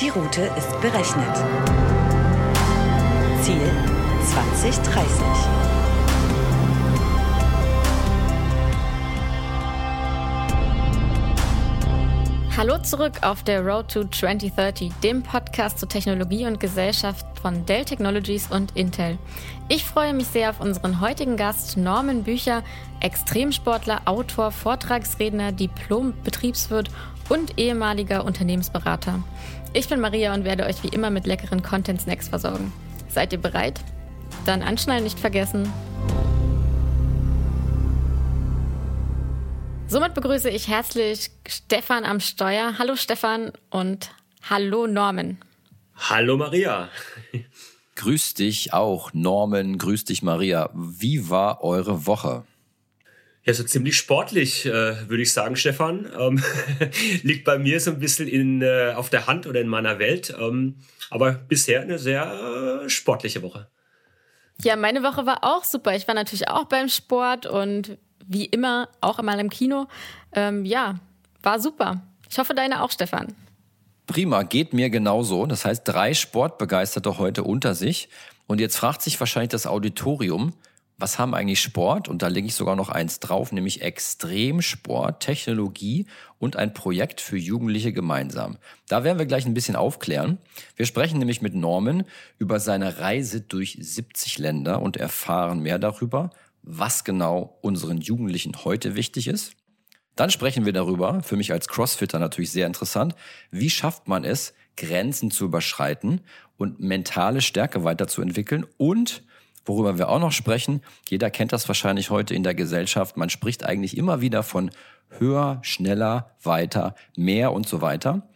Die Route ist berechnet. Ziel 2030. Hallo zurück auf der Road to 2030, dem Podcast zu Technologie und Gesellschaft von Dell Technologies und Intel. Ich freue mich sehr auf unseren heutigen Gast Norman Bücher, Extremsportler, Autor, Vortragsredner, Diplom-Betriebswirt und ehemaliger Unternehmensberater. Ich bin Maria und werde euch wie immer mit leckeren Content-Snacks versorgen. Seid ihr bereit? Dann anschnallen nicht vergessen. Somit begrüße ich herzlich Stefan am Steuer. Hallo Stefan und hallo Norman. Hallo Maria. Grüß dich auch, Norman. Grüß dich, Maria. Wie war eure Woche? Ja, so ziemlich sportlich, äh, würde ich sagen, Stefan. Ähm, liegt bei mir so ein bisschen in, äh, auf der Hand oder in meiner Welt. Ähm, aber bisher eine sehr äh, sportliche Woche. Ja, meine Woche war auch super. Ich war natürlich auch beim Sport und wie immer auch einmal im Kino. Ähm, ja, war super. Ich hoffe, deine auch, Stefan. Prima, geht mir genauso. Das heißt, drei Sportbegeisterte heute unter sich. Und jetzt fragt sich wahrscheinlich das Auditorium, was haben eigentlich Sport? Und da lege ich sogar noch eins drauf, nämlich Extremsport, Technologie und ein Projekt für Jugendliche gemeinsam. Da werden wir gleich ein bisschen aufklären. Wir sprechen nämlich mit Norman über seine Reise durch 70 Länder und erfahren mehr darüber, was genau unseren Jugendlichen heute wichtig ist. Dann sprechen wir darüber, für mich als Crossfitter natürlich sehr interessant, wie schafft man es, Grenzen zu überschreiten und mentale Stärke weiterzuentwickeln und worüber wir auch noch sprechen, jeder kennt das wahrscheinlich heute in der Gesellschaft, man spricht eigentlich immer wieder von höher, schneller, weiter, mehr und so weiter.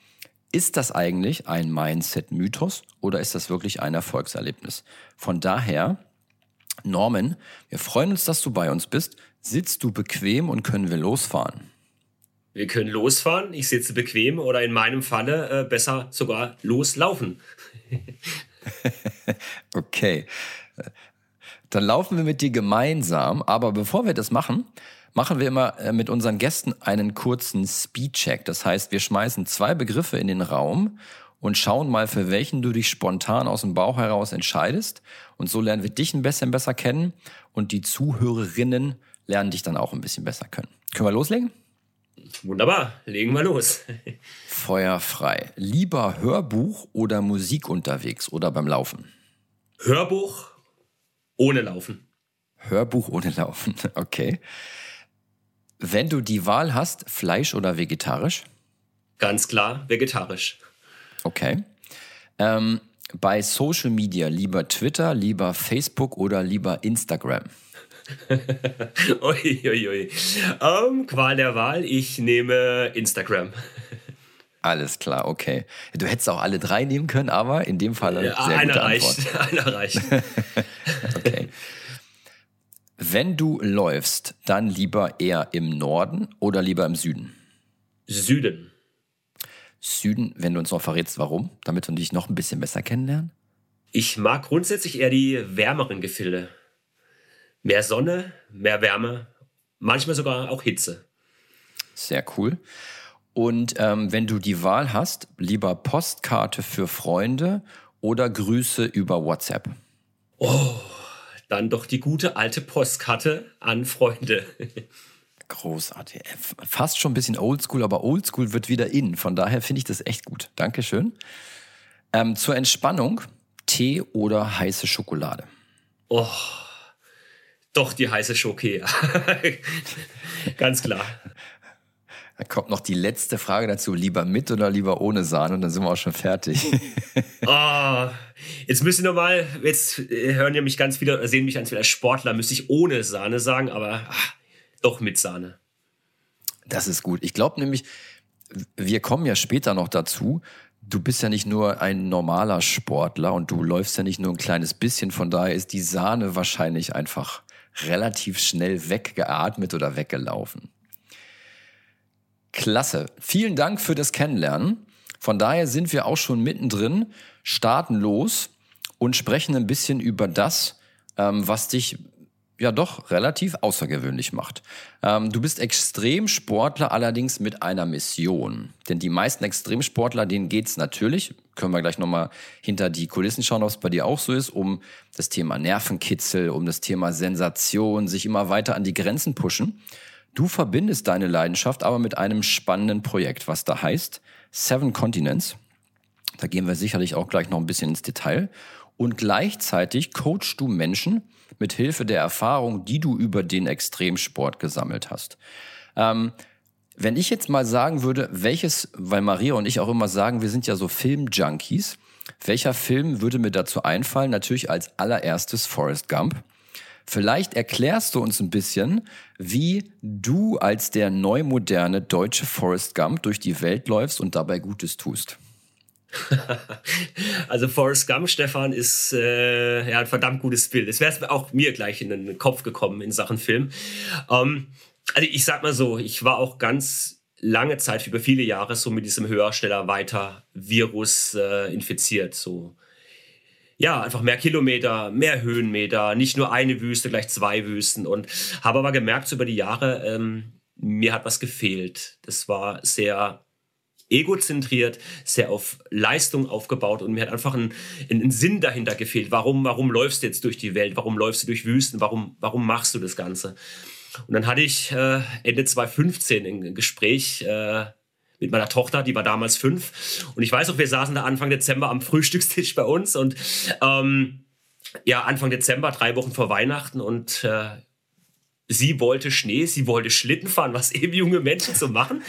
Ist das eigentlich ein Mindset-Mythos oder ist das wirklich ein Erfolgserlebnis? Von daher Norman, wir freuen uns, dass du bei uns bist. Sitzt du bequem und können wir losfahren? Wir können losfahren. Ich sitze bequem oder in meinem Falle äh, besser sogar loslaufen. okay. Dann laufen wir mit dir gemeinsam. Aber bevor wir das machen, machen wir immer äh, mit unseren Gästen einen kurzen Speedcheck. Das heißt, wir schmeißen zwei Begriffe in den Raum und schauen mal, für welchen du dich spontan aus dem Bauch heraus entscheidest. Und so lernen wir dich ein bisschen besser kennen und die Zuhörerinnen lernen dich dann auch ein bisschen besser können. Können wir loslegen? Wunderbar, legen wir los. Feuer frei. Lieber Hörbuch oder Musik unterwegs oder beim Laufen? Hörbuch ohne Laufen. Hörbuch ohne Laufen, okay. Wenn du die Wahl hast, Fleisch oder vegetarisch? Ganz klar, vegetarisch. Okay. Ähm, bei Social Media lieber Twitter, lieber Facebook oder lieber Instagram? ui, ui, ui. Um, Qual der Wahl, ich nehme Instagram. Alles klar, okay. Du hättest auch alle drei nehmen können, aber in dem Fall ja, sehr einer gute reicht. Einer reicht. okay. Wenn du läufst, dann lieber eher im Norden oder lieber im Süden? Süden. Süden, wenn du uns noch verrätst, warum, damit wir dich noch ein bisschen besser kennenlernen? Ich mag grundsätzlich eher die wärmeren Gefilde. Mehr Sonne, mehr Wärme, manchmal sogar auch Hitze. Sehr cool. Und ähm, wenn du die Wahl hast, lieber Postkarte für Freunde oder Grüße über WhatsApp? Oh, dann doch die gute alte Postkarte an Freunde. Großartig. Fast schon ein bisschen oldschool, aber oldschool wird wieder in. Von daher finde ich das echt gut. Dankeschön. Ähm, zur Entspannung, Tee oder heiße Schokolade? Oh, doch die heiße Schoki. Ganz klar. Da kommt noch die letzte Frage dazu. Lieber mit oder lieber ohne Sahne? Und dann sind wir auch schon fertig. oh, jetzt müsste normal, jetzt hören ja mich ganz viele, sehen mich ganz viele als Sportler, müsste ich ohne Sahne sagen, aber ach, doch mit Sahne. Das ist gut. Ich glaube nämlich, wir kommen ja später noch dazu. Du bist ja nicht nur ein normaler Sportler und du läufst ja nicht nur ein kleines bisschen. Von daher ist die Sahne wahrscheinlich einfach relativ schnell weggeatmet oder weggelaufen. Klasse. Vielen Dank für das Kennenlernen. Von daher sind wir auch schon mittendrin, starten los und sprechen ein bisschen über das, ähm, was dich ja doch relativ außergewöhnlich macht. Ähm, du bist Extremsportler allerdings mit einer Mission. Denn die meisten Extremsportler, denen geht's natürlich, können wir gleich nochmal hinter die Kulissen schauen, ob es bei dir auch so ist, um das Thema Nervenkitzel, um das Thema Sensation, sich immer weiter an die Grenzen pushen. Du verbindest deine Leidenschaft aber mit einem spannenden Projekt, was da heißt Seven Continents. Da gehen wir sicherlich auch gleich noch ein bisschen ins Detail. Und gleichzeitig coachst du Menschen mit Hilfe der Erfahrung, die du über den Extremsport gesammelt hast. Ähm, wenn ich jetzt mal sagen würde, welches, weil Maria und ich auch immer sagen, wir sind ja so Film-Junkies, welcher Film würde mir dazu einfallen? Natürlich als allererstes Forrest Gump. Vielleicht erklärst du uns ein bisschen, wie du als der neumoderne deutsche Forrest Gump durch die Welt läufst und dabei Gutes tust. also Forrest Gump, Stefan, ist äh, ja, ein verdammt gutes Bild. Es wäre auch mir gleich in den Kopf gekommen in Sachen Film. Ähm, also ich sag mal so, ich war auch ganz lange Zeit, über viele Jahre, so mit diesem höher, schneller, weiter Virus äh, infiziert. So ja, einfach mehr Kilometer, mehr Höhenmeter, nicht nur eine Wüste, gleich zwei Wüsten. Und habe aber gemerkt, so über die Jahre, ähm, mir hat was gefehlt. Das war sehr egozentriert, sehr auf Leistung aufgebaut und mir hat einfach ein, ein, Sinn dahinter gefehlt. Warum, warum läufst du jetzt durch die Welt? Warum läufst du durch Wüsten? Warum, warum machst du das Ganze? Und dann hatte ich äh, Ende 2015 ein Gespräch äh, mit meiner Tochter, die war damals fünf. Und ich weiß auch, wir saßen da Anfang Dezember am Frühstückstisch bei uns und ähm, ja, Anfang Dezember, drei Wochen vor Weihnachten und äh, sie wollte Schnee, sie wollte Schlitten fahren, was eben junge Menschen so machen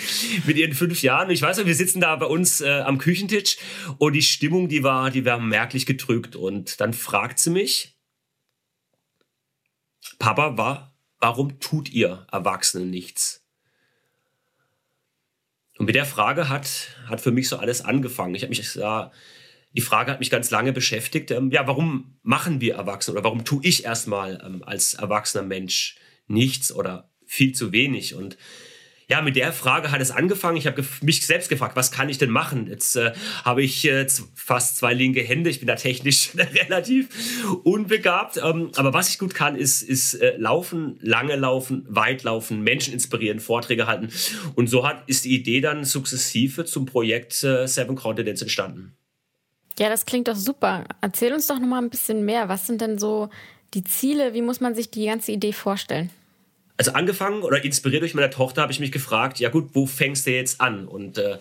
mit ihren fünf Jahren. Und ich weiß noch, wir sitzen da bei uns äh, am Küchentisch und die Stimmung, die war, die war merklich gedrückt. Und dann fragt sie mich, Papa, war, warum tut ihr Erwachsenen nichts? Und mit der Frage hat, hat für mich so alles angefangen. Ich habe mich da, die Frage hat mich ganz lange beschäftigt. Ähm, ja, warum machen wir Erwachsene oder warum tue ich erstmal ähm, als erwachsener Mensch nichts oder viel zu wenig. Und ja, mit der Frage hat es angefangen. Ich habe mich selbst gefragt, was kann ich denn machen? Jetzt äh, habe ich äh, fast zwei linke Hände. Ich bin da technisch relativ unbegabt. Ähm, aber was ich gut kann, ist, ist äh, laufen, lange laufen, weit laufen, Menschen inspirieren, Vorträge halten. Und so hat, ist die Idee dann sukzessive zum Projekt äh, Seven Continents entstanden. Ja, das klingt doch super. Erzähl uns doch noch mal ein bisschen mehr. Was sind denn so die Ziele, wie muss man sich die ganze Idee vorstellen? Also angefangen oder inspiriert durch meine Tochter habe ich mich gefragt, ja gut, wo fängst du jetzt an? Und äh,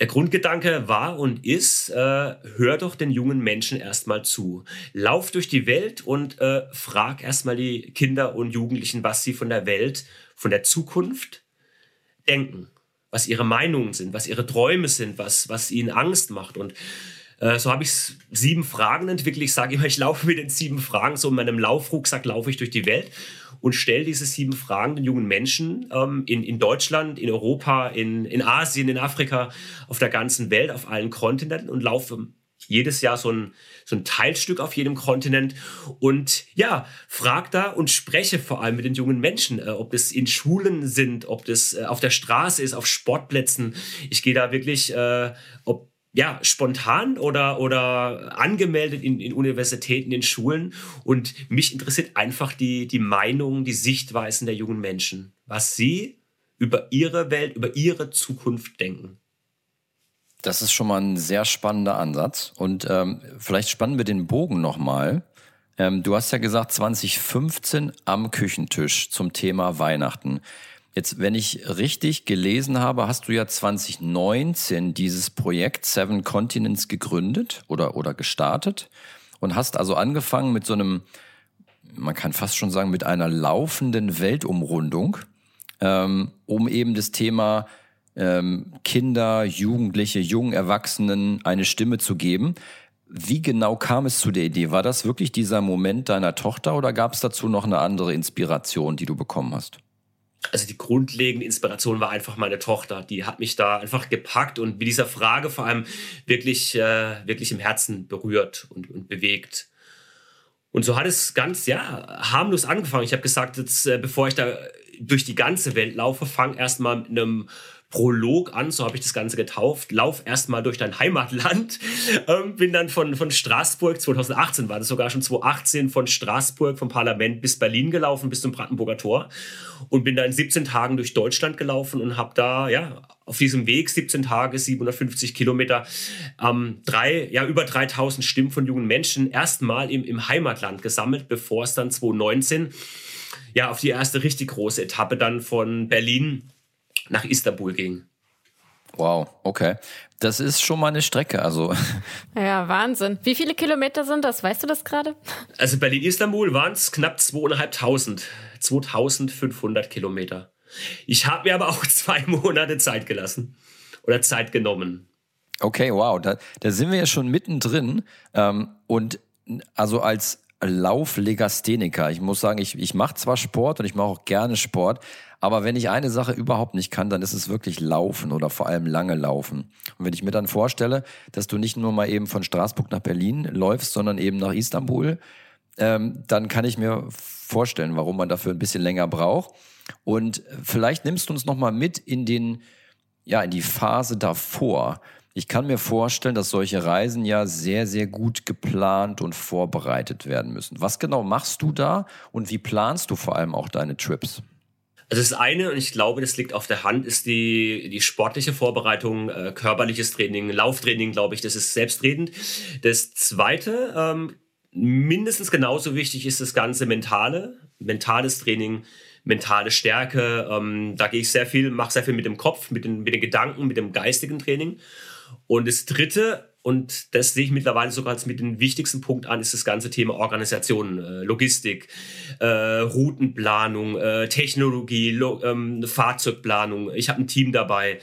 der Grundgedanke war und ist, äh, hör doch den jungen Menschen erstmal zu. Lauf durch die Welt und äh, frag erstmal die Kinder und Jugendlichen, was sie von der Welt, von der Zukunft denken, was ihre Meinungen sind, was ihre Träume sind, was, was ihnen Angst macht. Und äh, so habe ich sieben Fragen entwickelt. Ich sage immer, ich laufe mit den sieben Fragen. So in meinem Laufrucksack laufe ich durch die Welt und stelle diese sieben Fragen den jungen Menschen ähm, in, in Deutschland, in Europa, in, in Asien, in Afrika, auf der ganzen Welt, auf allen Kontinenten und laufe jedes Jahr so ein, so ein Teilstück auf jedem Kontinent und ja, frag da und spreche vor allem mit den jungen Menschen, äh, ob es in Schulen sind, ob das äh, auf der Straße ist, auf Sportplätzen. Ich gehe da wirklich, äh, ob ja, spontan oder, oder angemeldet in, in Universitäten, in Schulen. Und mich interessiert einfach die, die Meinungen, die Sichtweisen der jungen Menschen, was sie über ihre Welt, über ihre Zukunft denken. Das ist schon mal ein sehr spannender Ansatz. Und ähm, vielleicht spannen wir den Bogen nochmal. Ähm, du hast ja gesagt, 2015 am Küchentisch zum Thema Weihnachten. Jetzt, wenn ich richtig gelesen habe, hast du ja 2019 dieses Projekt Seven Continents gegründet oder, oder gestartet und hast also angefangen mit so einem, man kann fast schon sagen, mit einer laufenden Weltumrundung, ähm, um eben das Thema ähm, Kinder, Jugendliche, jungen Erwachsenen eine Stimme zu geben. Wie genau kam es zu der Idee? War das wirklich dieser Moment deiner Tochter oder gab es dazu noch eine andere Inspiration, die du bekommen hast? Also die grundlegende Inspiration war einfach meine Tochter. Die hat mich da einfach gepackt und mit dieser Frage vor allem wirklich, äh, wirklich im Herzen berührt und, und bewegt. Und so hat es ganz, ja, harmlos angefangen. Ich habe gesagt, jetzt, äh, bevor ich da durch die ganze Welt laufe, fang erst mal mit einem Prolog an, so habe ich das Ganze getauft. Lauf erstmal durch dein Heimatland. Ähm, bin dann von, von Straßburg, 2018 war das sogar schon 2018, von Straßburg vom Parlament bis Berlin gelaufen, bis zum Brandenburger Tor. Und bin da in 17 Tagen durch Deutschland gelaufen und habe da, ja, auf diesem Weg, 17 Tage, 750 Kilometer, ähm, drei, ja, über 3000 Stimmen von jungen Menschen erstmal im, im Heimatland gesammelt, bevor es dann 2019 ja auf die erste richtig große Etappe dann von Berlin nach Istanbul ging. Wow, okay. Das ist schon mal eine Strecke, also. Ja, Wahnsinn. Wie viele Kilometer sind das? Weißt du das gerade? Also Berlin-Istanbul waren es knapp 2.500, 2500 Kilometer. Ich habe mir aber auch zwei Monate Zeit gelassen oder Zeit genommen. Okay, wow, da, da sind wir ja schon mittendrin. Ähm, und also als Lauflegastheniker, ich muss sagen, ich, ich mache zwar Sport und ich mache auch gerne Sport, aber wenn ich eine Sache überhaupt nicht kann, dann ist es wirklich Laufen oder vor allem lange Laufen. Und wenn ich mir dann vorstelle, dass du nicht nur mal eben von Straßburg nach Berlin läufst, sondern eben nach Istanbul, ähm, dann kann ich mir vorstellen, warum man dafür ein bisschen länger braucht. Und vielleicht nimmst du uns nochmal mit in den, ja, in die Phase davor. Ich kann mir vorstellen, dass solche Reisen ja sehr, sehr gut geplant und vorbereitet werden müssen. Was genau machst du da und wie planst du vor allem auch deine Trips? Also das eine, und ich glaube, das liegt auf der Hand, ist die, die sportliche Vorbereitung, äh, körperliches Training, Lauftraining, glaube ich, das ist selbstredend. Das zweite, ähm, mindestens genauso wichtig ist das ganze mentale, mentales Training, mentale Stärke. Ähm, da gehe ich sehr viel, mache sehr viel mit dem Kopf, mit den, mit den Gedanken, mit dem geistigen Training. Und das dritte, und das sehe ich mittlerweile sogar als mit dem wichtigsten Punkt an, ist das ganze Thema Organisation, äh, Logistik, äh, Routenplanung, äh, Technologie, Lo ähm, Fahrzeugplanung. Ich habe ein Team dabei.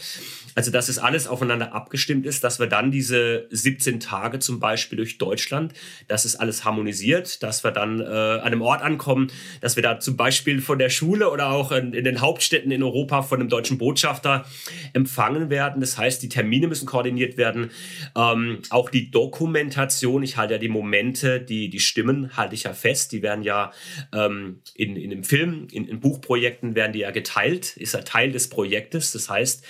Also, dass es alles aufeinander abgestimmt ist, dass wir dann diese 17 Tage zum Beispiel durch Deutschland, dass es alles harmonisiert, dass wir dann äh, an einem Ort ankommen, dass wir da zum Beispiel von der Schule oder auch in, in den Hauptstädten in Europa von einem deutschen Botschafter empfangen werden. Das heißt, die Termine müssen koordiniert werden. Ähm, auch die Dokumentation, ich halte ja die Momente, die, die Stimmen halte ich ja fest. Die werden ja ähm, in, in einem Film, in, in Buchprojekten werden die ja geteilt, ist ja Teil des Projektes. Das heißt,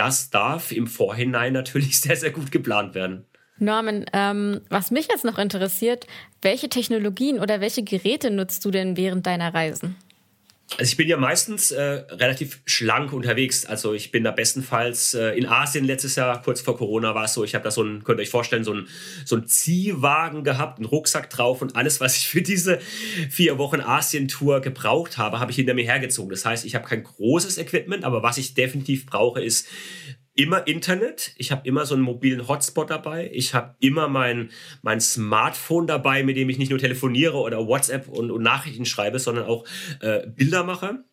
das darf im Vorhinein natürlich sehr, sehr gut geplant werden. Norman, ähm, was mich jetzt noch interessiert, welche Technologien oder welche Geräte nutzt du denn während deiner Reisen? Also ich bin ja meistens äh, relativ schlank unterwegs. Also ich bin da bestenfalls äh, in Asien letztes Jahr, kurz vor Corona war es so, ich habe da so ein, könnt ihr euch vorstellen, so ein, so ein Ziehwagen gehabt, einen Rucksack drauf und alles, was ich für diese vier Wochen Asien-Tour gebraucht habe, habe ich hinter mir hergezogen. Das heißt, ich habe kein großes Equipment, aber was ich definitiv brauche, ist immer Internet, ich habe immer so einen mobilen Hotspot dabei, ich habe immer mein, mein Smartphone dabei, mit dem ich nicht nur telefoniere oder WhatsApp und, und Nachrichten schreibe, sondern auch äh, Bilder mache.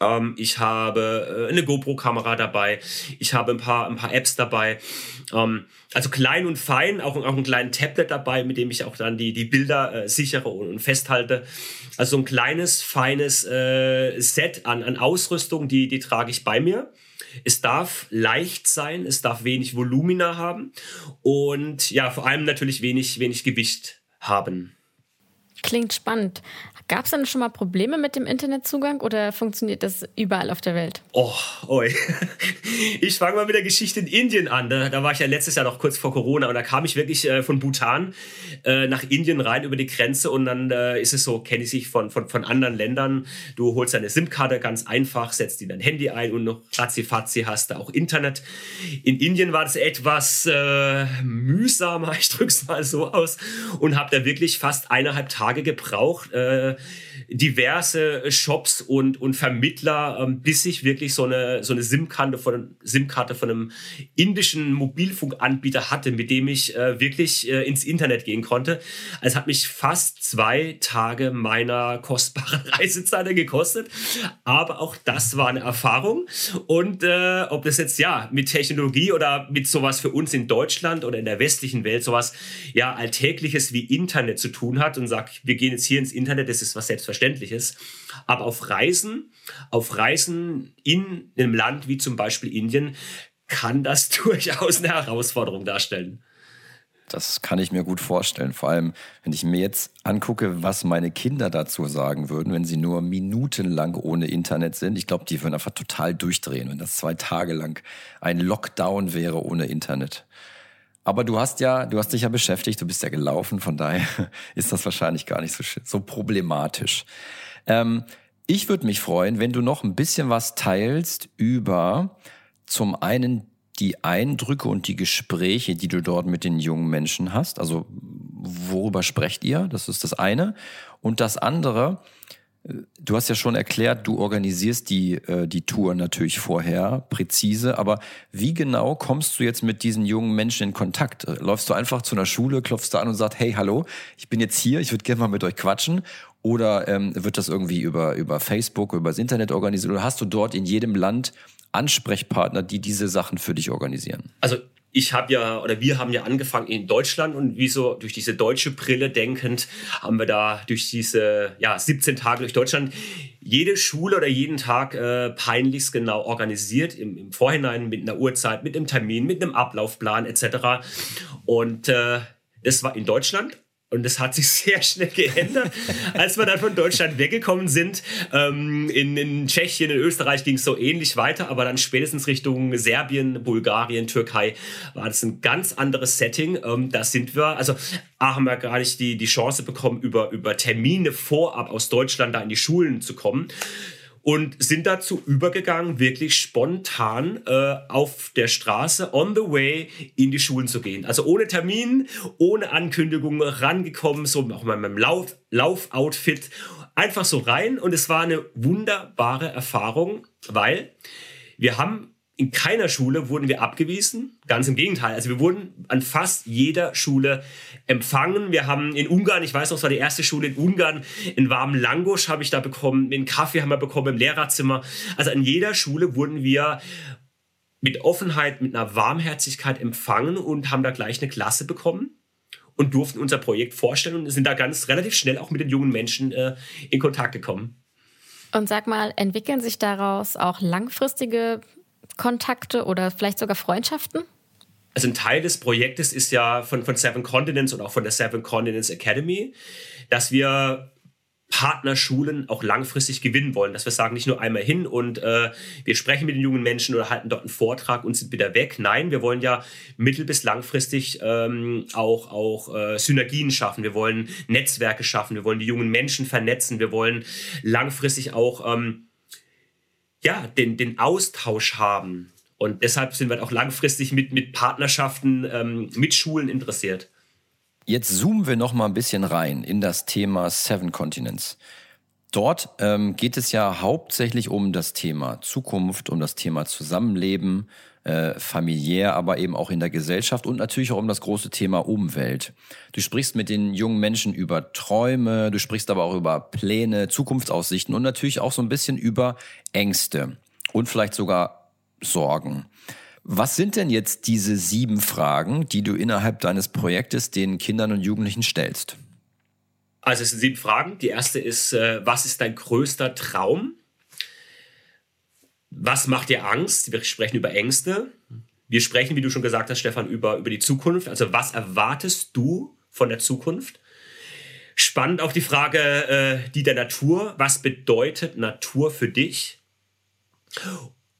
Ähm, ich habe äh, eine GoPro-Kamera dabei, ich habe ein paar, ein paar Apps dabei. Ähm, also klein und fein, auch, auch ein kleines Tablet dabei, mit dem ich auch dann die, die Bilder äh, sichere und, und, festhalte. Also so ein kleines, feines äh, Set an, an Ausrüstung, die, die trage ich bei mir. Es darf leicht sein, es darf wenig Volumina haben und ja, vor allem natürlich wenig, wenig Gewicht haben. Klingt spannend. Gab es denn schon mal Probleme mit dem Internetzugang oder funktioniert das überall auf der Welt? Oh, oi. Ich fange mal mit der Geschichte in Indien an. Da, da, war ich ja letztes Jahr noch kurz vor Corona und da kam ich wirklich äh, von Bhutan äh, nach Indien rein über die Grenze und dann äh, ist es so, kenne ich sich von, von, von anderen Ländern. Du holst deine SIM-Karte ganz einfach, setzt die in dein Handy ein und noch ratzi-fatzi hast du auch Internet. In Indien war das etwas äh, mühsamer, ich drück's mal so aus, und habe da wirklich fast eineinhalb Tage gebraucht, äh, diverse Shops und, und Vermittler, ähm, bis ich wirklich so eine, so eine SIM-Karte von, SIM von einem indischen Mobilfunkanbieter hatte, mit dem ich äh, wirklich äh, ins Internet gehen konnte. Also hat mich fast zwei Tage meiner kostbaren Reisezeit gekostet. Aber auch das war eine Erfahrung. Und äh, ob das jetzt ja mit Technologie oder mit sowas für uns in Deutschland oder in der westlichen Welt sowas ja alltägliches wie Internet zu tun hat und sagt, wir gehen jetzt hier ins Internet, das ist was Selbstverständliches. Aber auf Reisen, auf Reisen in einem Land wie zum Beispiel Indien, kann das durchaus eine Herausforderung darstellen. Das kann ich mir gut vorstellen. Vor allem, wenn ich mir jetzt angucke, was meine Kinder dazu sagen würden, wenn sie nur minutenlang ohne Internet sind. Ich glaube, die würden einfach total durchdrehen, wenn das zwei Tage lang ein Lockdown wäre ohne Internet. Aber du hast ja, du hast dich ja beschäftigt, du bist ja gelaufen, von daher ist das wahrscheinlich gar nicht so, so problematisch. Ähm, ich würde mich freuen, wenn du noch ein bisschen was teilst über zum einen die Eindrücke und die Gespräche, die du dort mit den jungen Menschen hast. Also worüber sprecht ihr? Das ist das eine. Und das andere, Du hast ja schon erklärt, du organisierst die, äh, die Tour natürlich vorher, präzise, aber wie genau kommst du jetzt mit diesen jungen Menschen in Kontakt? Läufst du einfach zu einer Schule, klopfst du an und sagst, hey, hallo, ich bin jetzt hier, ich würde gerne mal mit euch quatschen? Oder ähm, wird das irgendwie über, über Facebook, über das Internet organisiert? Oder hast du dort in jedem Land Ansprechpartner, die diese Sachen für dich organisieren? Also ich habe ja oder wir haben ja angefangen in Deutschland und wie durch diese deutsche Brille denkend haben wir da durch diese ja 17 Tage durch Deutschland jede Schule oder jeden Tag äh, peinlichst genau organisiert im, im Vorhinein mit einer Uhrzeit, mit einem Termin, mit einem Ablaufplan etc. Und äh, das war in Deutschland und das hat sich sehr schnell geändert, als wir dann von Deutschland weggekommen sind. Ähm, in, in Tschechien, in Österreich ging es so ähnlich weiter, aber dann spätestens Richtung Serbien, Bulgarien, Türkei war das ein ganz anderes Setting. Ähm, da sind wir, also A, haben wir gar nicht die, die Chance bekommen, über, über Termine vorab aus Deutschland da in die Schulen zu kommen und sind dazu übergegangen, wirklich spontan äh, auf der Straße on the way in die Schulen zu gehen. Also ohne Termin, ohne Ankündigung rangekommen, so auch mal mit meinem Lauf, Laufoutfit, einfach so rein und es war eine wunderbare Erfahrung, weil wir haben in keiner Schule wurden wir abgewiesen. Ganz im Gegenteil. Also wir wurden an fast jeder Schule empfangen. Wir haben in Ungarn, ich weiß noch, es war die erste Schule in Ungarn, einen warmen Langosch habe ich da bekommen, einen Kaffee haben wir bekommen im Lehrerzimmer. Also an jeder Schule wurden wir mit Offenheit, mit einer Warmherzigkeit empfangen und haben da gleich eine Klasse bekommen und durften unser Projekt vorstellen und sind da ganz relativ schnell auch mit den jungen Menschen äh, in Kontakt gekommen. Und sag mal, entwickeln sich daraus auch langfristige Kontakte oder vielleicht sogar Freundschaften? Also ein Teil des Projektes ist ja von, von Seven Continents und auch von der Seven Continents Academy, dass wir Partnerschulen auch langfristig gewinnen wollen, dass wir sagen, nicht nur einmal hin und äh, wir sprechen mit den jungen Menschen oder halten dort einen Vortrag und sind wieder weg. Nein, wir wollen ja mittel- bis langfristig ähm, auch, auch äh, Synergien schaffen. Wir wollen Netzwerke schaffen. Wir wollen die jungen Menschen vernetzen. Wir wollen langfristig auch ähm, ja, den, den Austausch haben. Und deshalb sind wir auch langfristig mit, mit Partnerschaften ähm, mit Schulen interessiert. Jetzt zoomen wir noch mal ein bisschen rein in das Thema Seven Continents. Dort ähm, geht es ja hauptsächlich um das Thema Zukunft, um das Thema Zusammenleben, äh, familiär, aber eben auch in der Gesellschaft und natürlich auch um das große Thema Umwelt. Du sprichst mit den jungen Menschen über Träume, du sprichst aber auch über Pläne, Zukunftsaussichten und natürlich auch so ein bisschen über Ängste und vielleicht sogar Sorgen. Was sind denn jetzt diese sieben Fragen, die du innerhalb deines Projektes den Kindern und Jugendlichen stellst? Also es sind sieben Fragen. Die erste ist, äh, was ist dein größter Traum? Was macht dir Angst? Wir sprechen über Ängste. Wir sprechen, wie du schon gesagt hast, Stefan, über, über die Zukunft. Also was erwartest du von der Zukunft? Spannend auch die Frage, äh, die der Natur. Was bedeutet Natur für dich?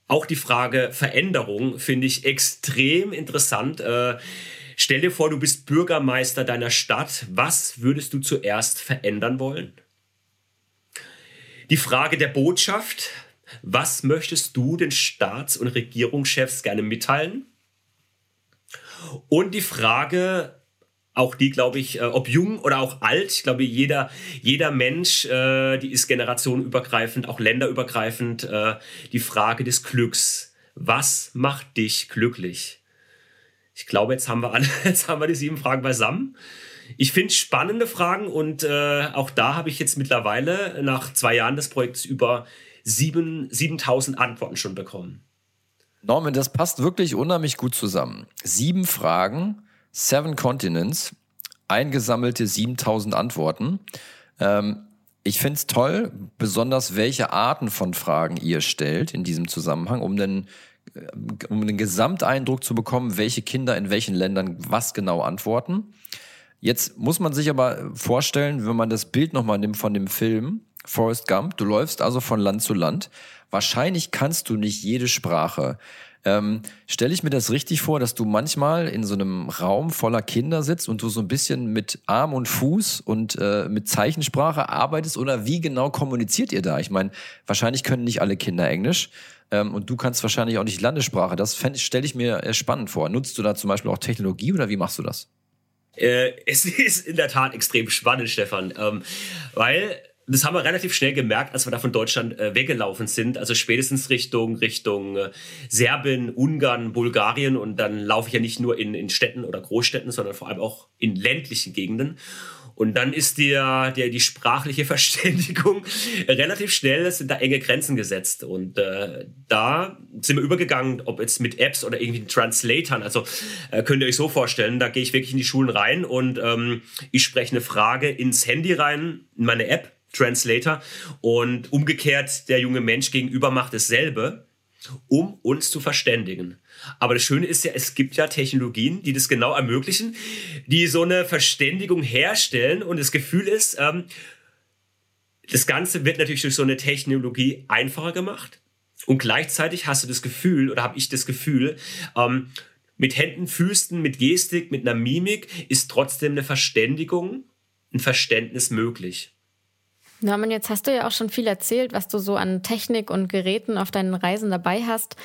Auch die Frage Veränderung finde ich extrem interessant. Äh, stell dir vor, du bist Bürgermeister deiner Stadt. Was würdest du zuerst verändern wollen? Die Frage der Botschaft. Was möchtest du den Staats- und Regierungschefs gerne mitteilen? Und die Frage, auch die, glaube ich, äh, ob jung oder auch alt, ich glaube, jeder, jeder Mensch, äh, die ist generationenübergreifend, auch länderübergreifend, äh, die Frage des Glücks. Was macht dich glücklich? Ich glaube, jetzt haben wir alle, jetzt haben wir die sieben Fragen beisammen. Ich finde spannende Fragen und äh, auch da habe ich jetzt mittlerweile nach zwei Jahren des Projekts über sieben, 7000 Antworten schon bekommen. Norman, das passt wirklich unheimlich gut zusammen. Sieben Fragen, seven Continents, eingesammelte 7000 Antworten. Ähm, ich finde es toll, besonders welche Arten von Fragen ihr stellt in diesem Zusammenhang, um den, äh, um den Gesamteindruck zu bekommen, welche Kinder in welchen Ländern was genau antworten. Jetzt muss man sich aber vorstellen, wenn man das Bild nochmal nimmt von dem Film, Forrest Gump. Du läufst also von Land zu Land. Wahrscheinlich kannst du nicht jede Sprache. Ähm, Stelle ich mir das richtig vor, dass du manchmal in so einem Raum voller Kinder sitzt und du so ein bisschen mit Arm und Fuß und äh, mit Zeichensprache arbeitest oder wie genau kommuniziert ihr da? Ich meine, wahrscheinlich können nicht alle Kinder Englisch ähm, und du kannst wahrscheinlich auch nicht Landessprache. Das stelle ich mir spannend vor. Nutzt du da zum Beispiel auch Technologie oder wie machst du das? Äh, es ist in der Tat extrem spannend, Stefan, ähm, weil das haben wir relativ schnell gemerkt, als wir da von Deutschland äh, weggelaufen sind. Also spätestens Richtung Richtung äh, Serbien, Ungarn, Bulgarien und dann laufe ich ja nicht nur in, in Städten oder Großstädten, sondern vor allem auch in ländlichen Gegenden. Und dann ist dir der, die sprachliche Verständigung relativ schnell, sind da enge Grenzen gesetzt. Und äh, da sind wir übergegangen, ob jetzt mit Apps oder irgendwie Translatoren. Also äh, könnt ihr euch so vorstellen, da gehe ich wirklich in die Schulen rein und ähm, ich spreche eine Frage ins Handy rein, in meine App, Translator. Und umgekehrt, der junge Mensch gegenüber macht dasselbe, um uns zu verständigen. Aber das Schöne ist ja, es gibt ja Technologien, die das genau ermöglichen, die so eine Verständigung herstellen und das Gefühl ist, ähm, das Ganze wird natürlich durch so eine Technologie einfacher gemacht. Und gleichzeitig hast du das Gefühl, oder habe ich das Gefühl, ähm, mit Händen, Füßen, mit Gestik, mit einer Mimik ist trotzdem eine Verständigung, ein Verständnis möglich. Norman, jetzt hast du ja auch schon viel erzählt, was du so an Technik und Geräten auf deinen Reisen dabei hast.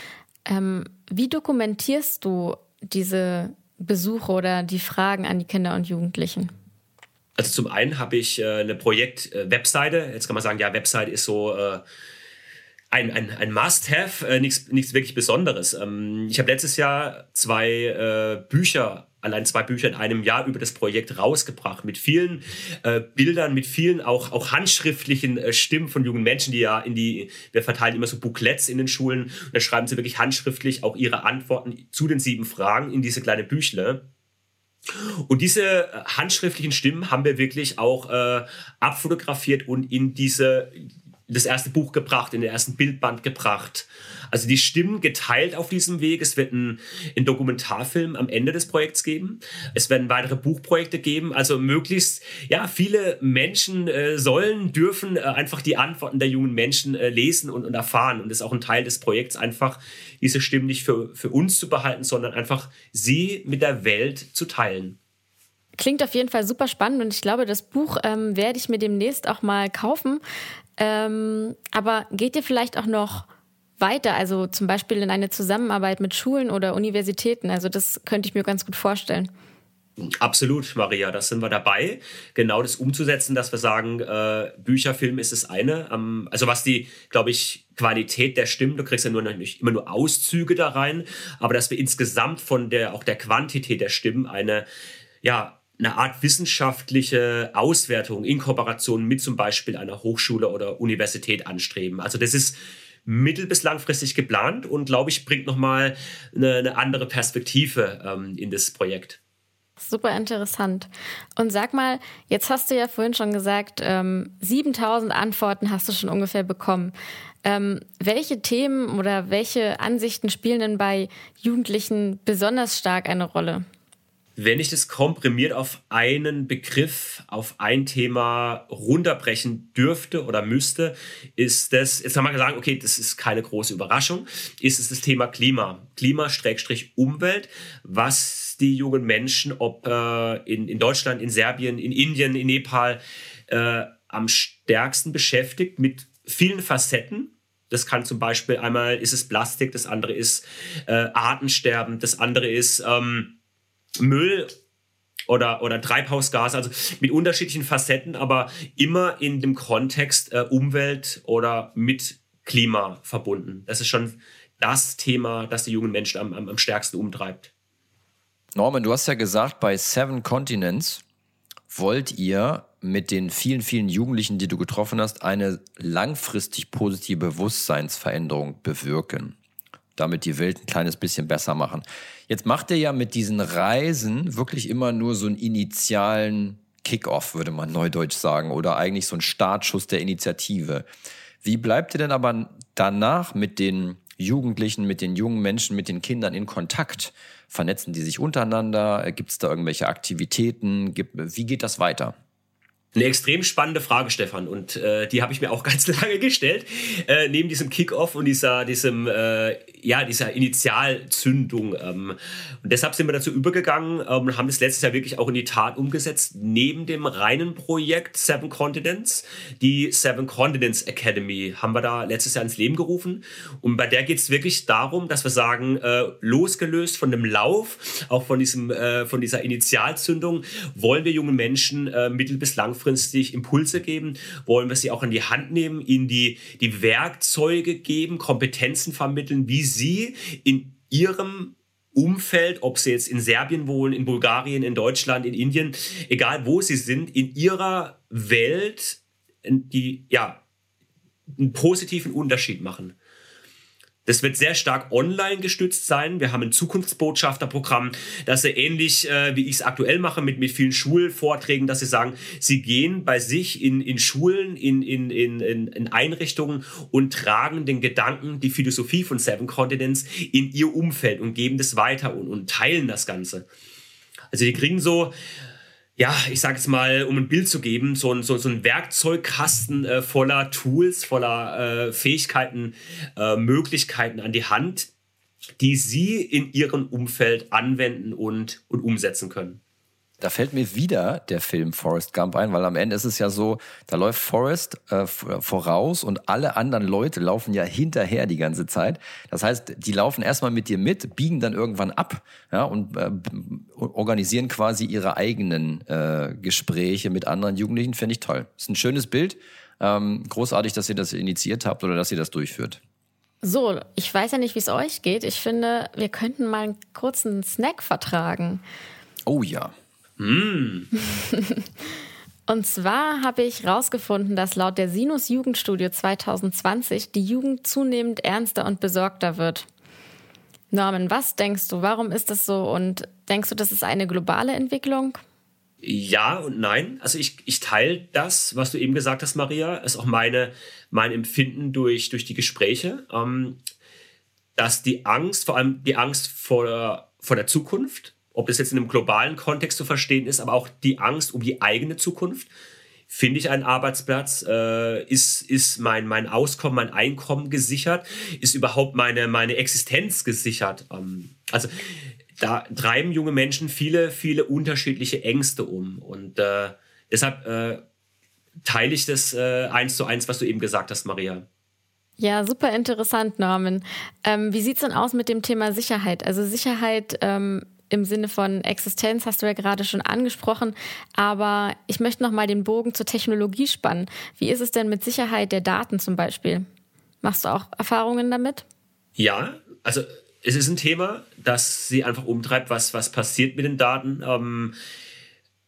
Ähm, wie dokumentierst du diese Besuche oder die Fragen an die Kinder und Jugendlichen? Also zum einen habe ich äh, eine Projekt-Webseite. Äh, Jetzt kann man sagen, ja, Webseite ist so äh, ein, ein, ein Must-Have, äh, nichts, wirklich Besonderes. Ähm, ich habe letztes Jahr zwei äh, Bücher allein zwei Bücher in einem Jahr über das Projekt rausgebracht, mit vielen äh, Bildern, mit vielen auch, auch handschriftlichen äh, Stimmen von jungen Menschen, die ja in die, wir verteilen immer so Booklets in den Schulen, und da schreiben sie wirklich handschriftlich auch ihre Antworten zu den sieben Fragen in diese kleine Büchle. Und diese äh, handschriftlichen Stimmen haben wir wirklich auch äh, abfotografiert und in diese das erste Buch gebracht, in den ersten Bildband gebracht. Also die Stimmen geteilt auf diesem Weg. Es wird ein, ein Dokumentarfilm am Ende des Projekts geben. Es werden weitere Buchprojekte geben. Also möglichst, ja, viele Menschen äh, sollen, dürfen äh, einfach die Antworten der jungen Menschen äh, lesen und, und erfahren. Und das ist auch ein Teil des Projekts, einfach diese Stimmen nicht für, für uns zu behalten, sondern einfach sie mit der Welt zu teilen. Klingt auf jeden Fall super spannend und ich glaube, das Buch ähm, werde ich mir demnächst auch mal kaufen. Ähm, aber geht ihr vielleicht auch noch weiter, also zum Beispiel in eine Zusammenarbeit mit Schulen oder Universitäten? Also das könnte ich mir ganz gut vorstellen. Absolut, Maria, das sind wir dabei, genau das umzusetzen, dass wir sagen, äh, Bücherfilm ist das eine. Ähm, also was die, glaube ich, Qualität der Stimmen, du kriegst ja nur nicht immer nur Auszüge da rein, aber dass wir insgesamt von der auch der Quantität der Stimmen eine ja eine Art wissenschaftliche Auswertung in Kooperation mit zum Beispiel einer Hochschule oder Universität anstreben. Also das ist mittel- bis langfristig geplant und glaube ich bringt nochmal eine, eine andere Perspektive ähm, in das Projekt. Super interessant. Und sag mal, jetzt hast du ja vorhin schon gesagt, ähm, 7000 Antworten hast du schon ungefähr bekommen. Ähm, welche Themen oder welche Ansichten spielen denn bei Jugendlichen besonders stark eine Rolle? Wenn ich das komprimiert auf einen Begriff, auf ein Thema runterbrechen dürfte oder müsste, ist das, jetzt kann man sagen, okay, das ist keine große Überraschung, ist es das Thema Klima. Klima-Umwelt, was die jungen Menschen, ob äh, in, in Deutschland, in Serbien, in Indien, in Nepal, äh, am stärksten beschäftigt mit vielen Facetten. Das kann zum Beispiel einmal ist es Plastik, das andere ist äh, Artensterben, das andere ist ähm, Müll oder, oder Treibhausgase, also mit unterschiedlichen Facetten, aber immer in dem Kontext äh, Umwelt oder mit Klima verbunden. Das ist schon das Thema, das die jungen Menschen am, am, am stärksten umtreibt. Norman, du hast ja gesagt, bei Seven Continents wollt ihr mit den vielen, vielen Jugendlichen, die du getroffen hast, eine langfristig positive Bewusstseinsveränderung bewirken damit die Welt ein kleines bisschen besser machen. Jetzt macht er ja mit diesen Reisen wirklich immer nur so einen initialen Kick-off, würde man neudeutsch sagen, oder eigentlich so einen Startschuss der Initiative. Wie bleibt ihr denn aber danach mit den Jugendlichen, mit den jungen Menschen, mit den Kindern in Kontakt? Vernetzen die sich untereinander? Gibt es da irgendwelche Aktivitäten? Wie geht das weiter? Eine extrem spannende Frage, Stefan, und äh, die habe ich mir auch ganz lange gestellt. Äh, neben diesem Kickoff und dieser, diesem, äh, ja, dieser Initialzündung. Ähm, und deshalb sind wir dazu übergegangen ähm, und haben das letztes Jahr wirklich auch in die Tat umgesetzt. Neben dem reinen Projekt Seven Continents, die Seven Continents Academy haben wir da letztes Jahr ins Leben gerufen. Und bei der geht es wirklich darum, dass wir sagen, äh, losgelöst von dem Lauf, auch von diesem, äh, von dieser Initialzündung, wollen wir jungen Menschen äh, mittel- bis langfristig langfristig Impulse geben, wollen wir sie auch in die Hand nehmen, ihnen die, die Werkzeuge geben, Kompetenzen vermitteln, wie sie in ihrem Umfeld, ob sie jetzt in Serbien wohnen, in Bulgarien, in Deutschland, in Indien, egal wo sie sind, in ihrer Welt die, ja, einen positiven Unterschied machen. Das wird sehr stark online gestützt sein. Wir haben ein Zukunftsbotschafterprogramm, das sie ähnlich, äh, wie ich es aktuell mache, mit, mit vielen Schulvorträgen, dass sie sagen, sie gehen bei sich in, in Schulen, in, in, in, in Einrichtungen und tragen den Gedanken, die Philosophie von Seven Continents in ihr Umfeld und geben das weiter und, und teilen das Ganze. Also die kriegen so ja, ich sage es mal, um ein Bild zu geben, so ein, so, so ein Werkzeugkasten äh, voller Tools, voller äh, Fähigkeiten, äh, Möglichkeiten an die Hand, die Sie in Ihrem Umfeld anwenden und, und umsetzen können. Da fällt mir wieder der Film Forrest Gump ein, weil am Ende ist es ja so, da läuft Forrest äh, voraus und alle anderen Leute laufen ja hinterher die ganze Zeit. Das heißt, die laufen erstmal mit dir mit, biegen dann irgendwann ab ja, und äh, organisieren quasi ihre eigenen äh, Gespräche mit anderen Jugendlichen. Finde ich toll. Ist ein schönes Bild. Ähm, großartig, dass ihr das initiiert habt oder dass ihr das durchführt. So, ich weiß ja nicht, wie es euch geht. Ich finde, wir könnten mal einen kurzen Snack vertragen. Oh ja. Mm. Und zwar habe ich herausgefunden, dass laut der Sinus Jugendstudie 2020 die Jugend zunehmend ernster und besorgter wird. Norman, was denkst du? Warum ist das so? Und denkst du, das ist eine globale Entwicklung? Ja und nein. Also ich, ich teile das, was du eben gesagt hast, Maria. Ist auch meine, mein Empfinden durch, durch die Gespräche, ähm, dass die Angst, vor allem die Angst vor, vor der Zukunft, ob das jetzt in einem globalen Kontext zu verstehen ist, aber auch die Angst um die eigene Zukunft. Finde ich einen Arbeitsplatz? Äh, ist, ist mein, mein Auskommen, mein Einkommen gesichert? Ist überhaupt meine, meine Existenz gesichert? Ähm, also da treiben junge Menschen viele, viele unterschiedliche Ängste um. Und äh, deshalb äh, teile ich das äh, eins zu eins, was du eben gesagt hast, Maria. Ja, super interessant, Norman. Ähm, wie sieht es denn aus mit dem Thema Sicherheit? Also Sicherheit ähm, im Sinne von Existenz hast du ja gerade schon angesprochen, aber ich möchte noch mal den Bogen zur Technologie spannen. Wie ist es denn mit Sicherheit der Daten zum Beispiel? Machst du auch Erfahrungen damit? Ja, also es ist ein Thema, das sie einfach umtreibt, was, was passiert mit den Daten. Ähm,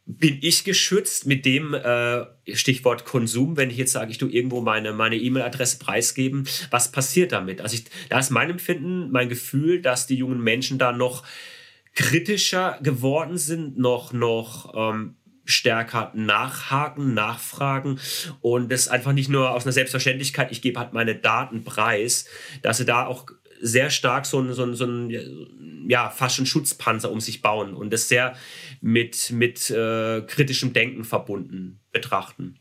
bin ich geschützt mit dem äh, Stichwort Konsum, wenn ich jetzt sage, ich tu irgendwo meine E-Mail-Adresse preisgeben, was passiert damit? Also ich, da ist mein Empfinden, mein Gefühl, dass die jungen Menschen da noch kritischer geworden sind, noch, noch ähm, stärker nachhaken, nachfragen und das einfach nicht nur aus einer Selbstverständlichkeit, ich gebe halt meine Daten preis, dass sie da auch sehr stark so ein, so ein, so ein ja, fast schon Schutzpanzer um sich bauen und das sehr mit, mit äh, kritischem Denken verbunden betrachten.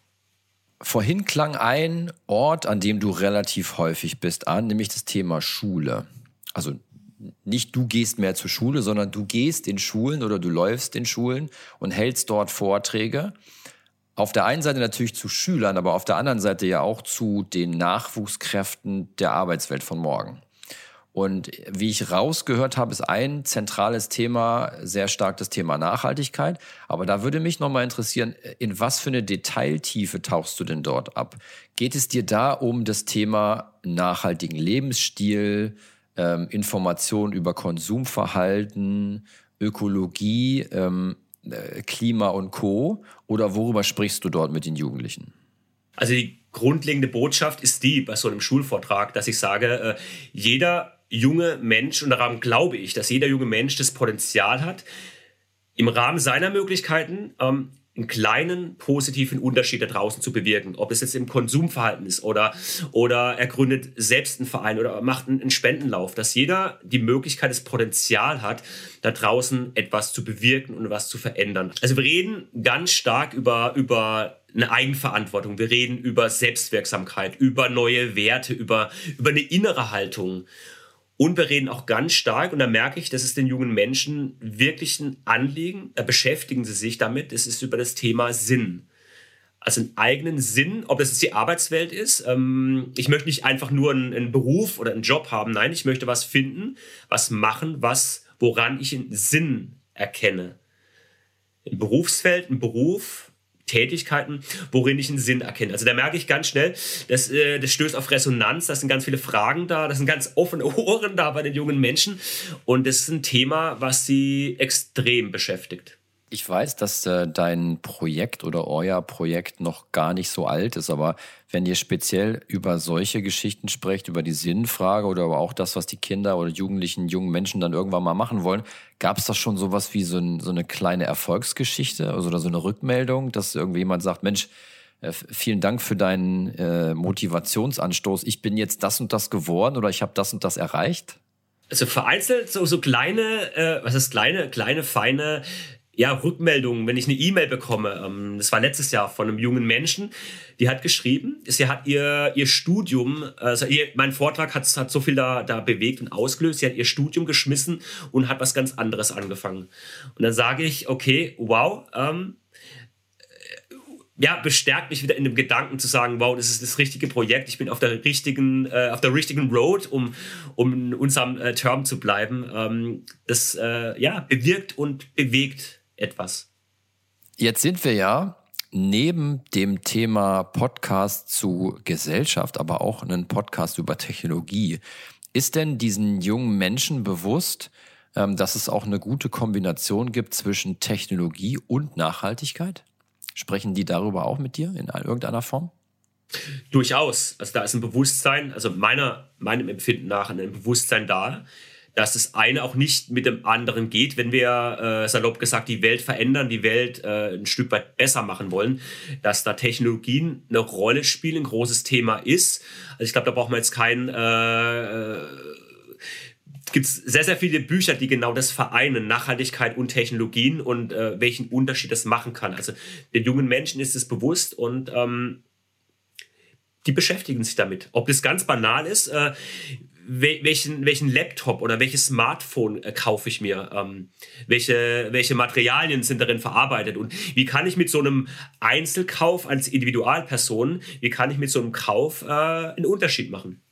Vorhin klang ein Ort, an dem du relativ häufig bist, an, nämlich das Thema Schule. Also nicht du gehst mehr zur Schule, sondern du gehst in Schulen oder du läufst in Schulen und hältst dort Vorträge. Auf der einen Seite natürlich zu Schülern, aber auf der anderen Seite ja auch zu den Nachwuchskräften der Arbeitswelt von morgen. Und wie ich rausgehört habe, ist ein zentrales Thema sehr stark das Thema Nachhaltigkeit. Aber da würde mich nochmal interessieren, in was für eine Detailtiefe tauchst du denn dort ab? Geht es dir da um das Thema nachhaltigen Lebensstil, ähm, Informationen über Konsumverhalten, Ökologie, ähm, äh, Klima und Co. Oder worüber sprichst du dort mit den Jugendlichen? Also die grundlegende Botschaft ist die bei so einem Schulvortrag, dass ich sage, äh, jeder junge Mensch, und daran glaube ich, dass jeder junge Mensch das Potenzial hat, im Rahmen seiner Möglichkeiten ähm, einen kleinen positiven Unterschied da draußen zu bewirken. Ob es jetzt im Konsumverhalten ist oder, oder er gründet selbst einen Verein oder macht einen Spendenlauf, dass jeder die Möglichkeit, das Potenzial hat, da draußen etwas zu bewirken und was zu verändern. Also wir reden ganz stark über, über eine Eigenverantwortung. Wir reden über Selbstwirksamkeit, über neue Werte, über, über eine innere Haltung. Und wir reden auch ganz stark, und da merke ich, dass es den jungen Menschen wirklich ein Anliegen, da beschäftigen sie sich damit, es ist über das Thema Sinn. Also einen eigenen Sinn, ob das jetzt die Arbeitswelt ist. Ähm, ich möchte nicht einfach nur einen, einen, Beruf oder einen Job haben, nein, ich möchte was finden, was machen, was, woran ich einen Sinn erkenne. Ein Berufsfeld, ein Beruf, Tätigkeiten, worin ich einen Sinn erkenne. Also da merke ich ganz schnell, das, äh, das stößt auf Resonanz, da sind ganz viele Fragen da, da sind ganz offene Ohren da bei den jungen Menschen und das ist ein Thema, was sie extrem beschäftigt. Ich weiß, dass äh, dein Projekt oder euer Projekt noch gar nicht so alt ist, aber wenn ihr speziell über solche Geschichten sprecht, über die Sinnfrage oder aber auch das, was die Kinder oder Jugendlichen, jungen Menschen dann irgendwann mal machen wollen, gab es da schon sowas wie so, ein, so eine kleine Erfolgsgeschichte also, oder so eine Rückmeldung, dass irgendjemand sagt, Mensch, äh, vielen Dank für deinen äh, Motivationsanstoß. Ich bin jetzt das und das geworden oder ich habe das und das erreicht? Also vereinzelt so, so kleine, äh, was ist kleine, kleine, feine ja, Rückmeldungen, wenn ich eine E-Mail bekomme, ähm, das war letztes Jahr von einem jungen Menschen, die hat geschrieben, sie hat ihr, ihr Studium, also ihr, mein Vortrag hat, hat so viel da, da bewegt und ausgelöst, sie hat ihr Studium geschmissen und hat was ganz anderes angefangen. Und dann sage ich, okay, wow, ähm, ja, bestärkt mich wieder in dem Gedanken zu sagen, wow, das ist das richtige Projekt, ich bin auf der richtigen, äh, auf der richtigen Road, um, um in unserem äh, Term zu bleiben. Ähm, das äh, ja, bewirkt und bewegt etwas. Jetzt sind wir ja neben dem Thema Podcast zu Gesellschaft, aber auch einen Podcast über Technologie. Ist denn diesen jungen Menschen bewusst, ähm, dass es auch eine gute Kombination gibt zwischen Technologie und Nachhaltigkeit? Sprechen die darüber auch mit dir in irgendeiner Form? Durchaus. Also da ist ein Bewusstsein, also meiner, meinem Empfinden nach ein Bewusstsein da, dass das eine auch nicht mit dem anderen geht, wenn wir äh, salopp gesagt die Welt verändern, die Welt äh, ein Stück weit besser machen wollen, dass da Technologien eine Rolle spielen, ein großes Thema ist. Also ich glaube, da braucht man jetzt kein äh, gibt es sehr, sehr viele Bücher, die genau das vereinen, Nachhaltigkeit und Technologien und äh, welchen Unterschied das machen kann. Also den jungen Menschen ist es bewusst und ähm, die beschäftigen sich damit. Ob das ganz banal ist, äh, welchen, welchen Laptop oder welches Smartphone äh, kaufe ich mir, ähm, welche, welche Materialien sind darin verarbeitet und wie kann ich mit so einem Einzelkauf als Individualperson, wie kann ich mit so einem Kauf äh, einen Unterschied machen?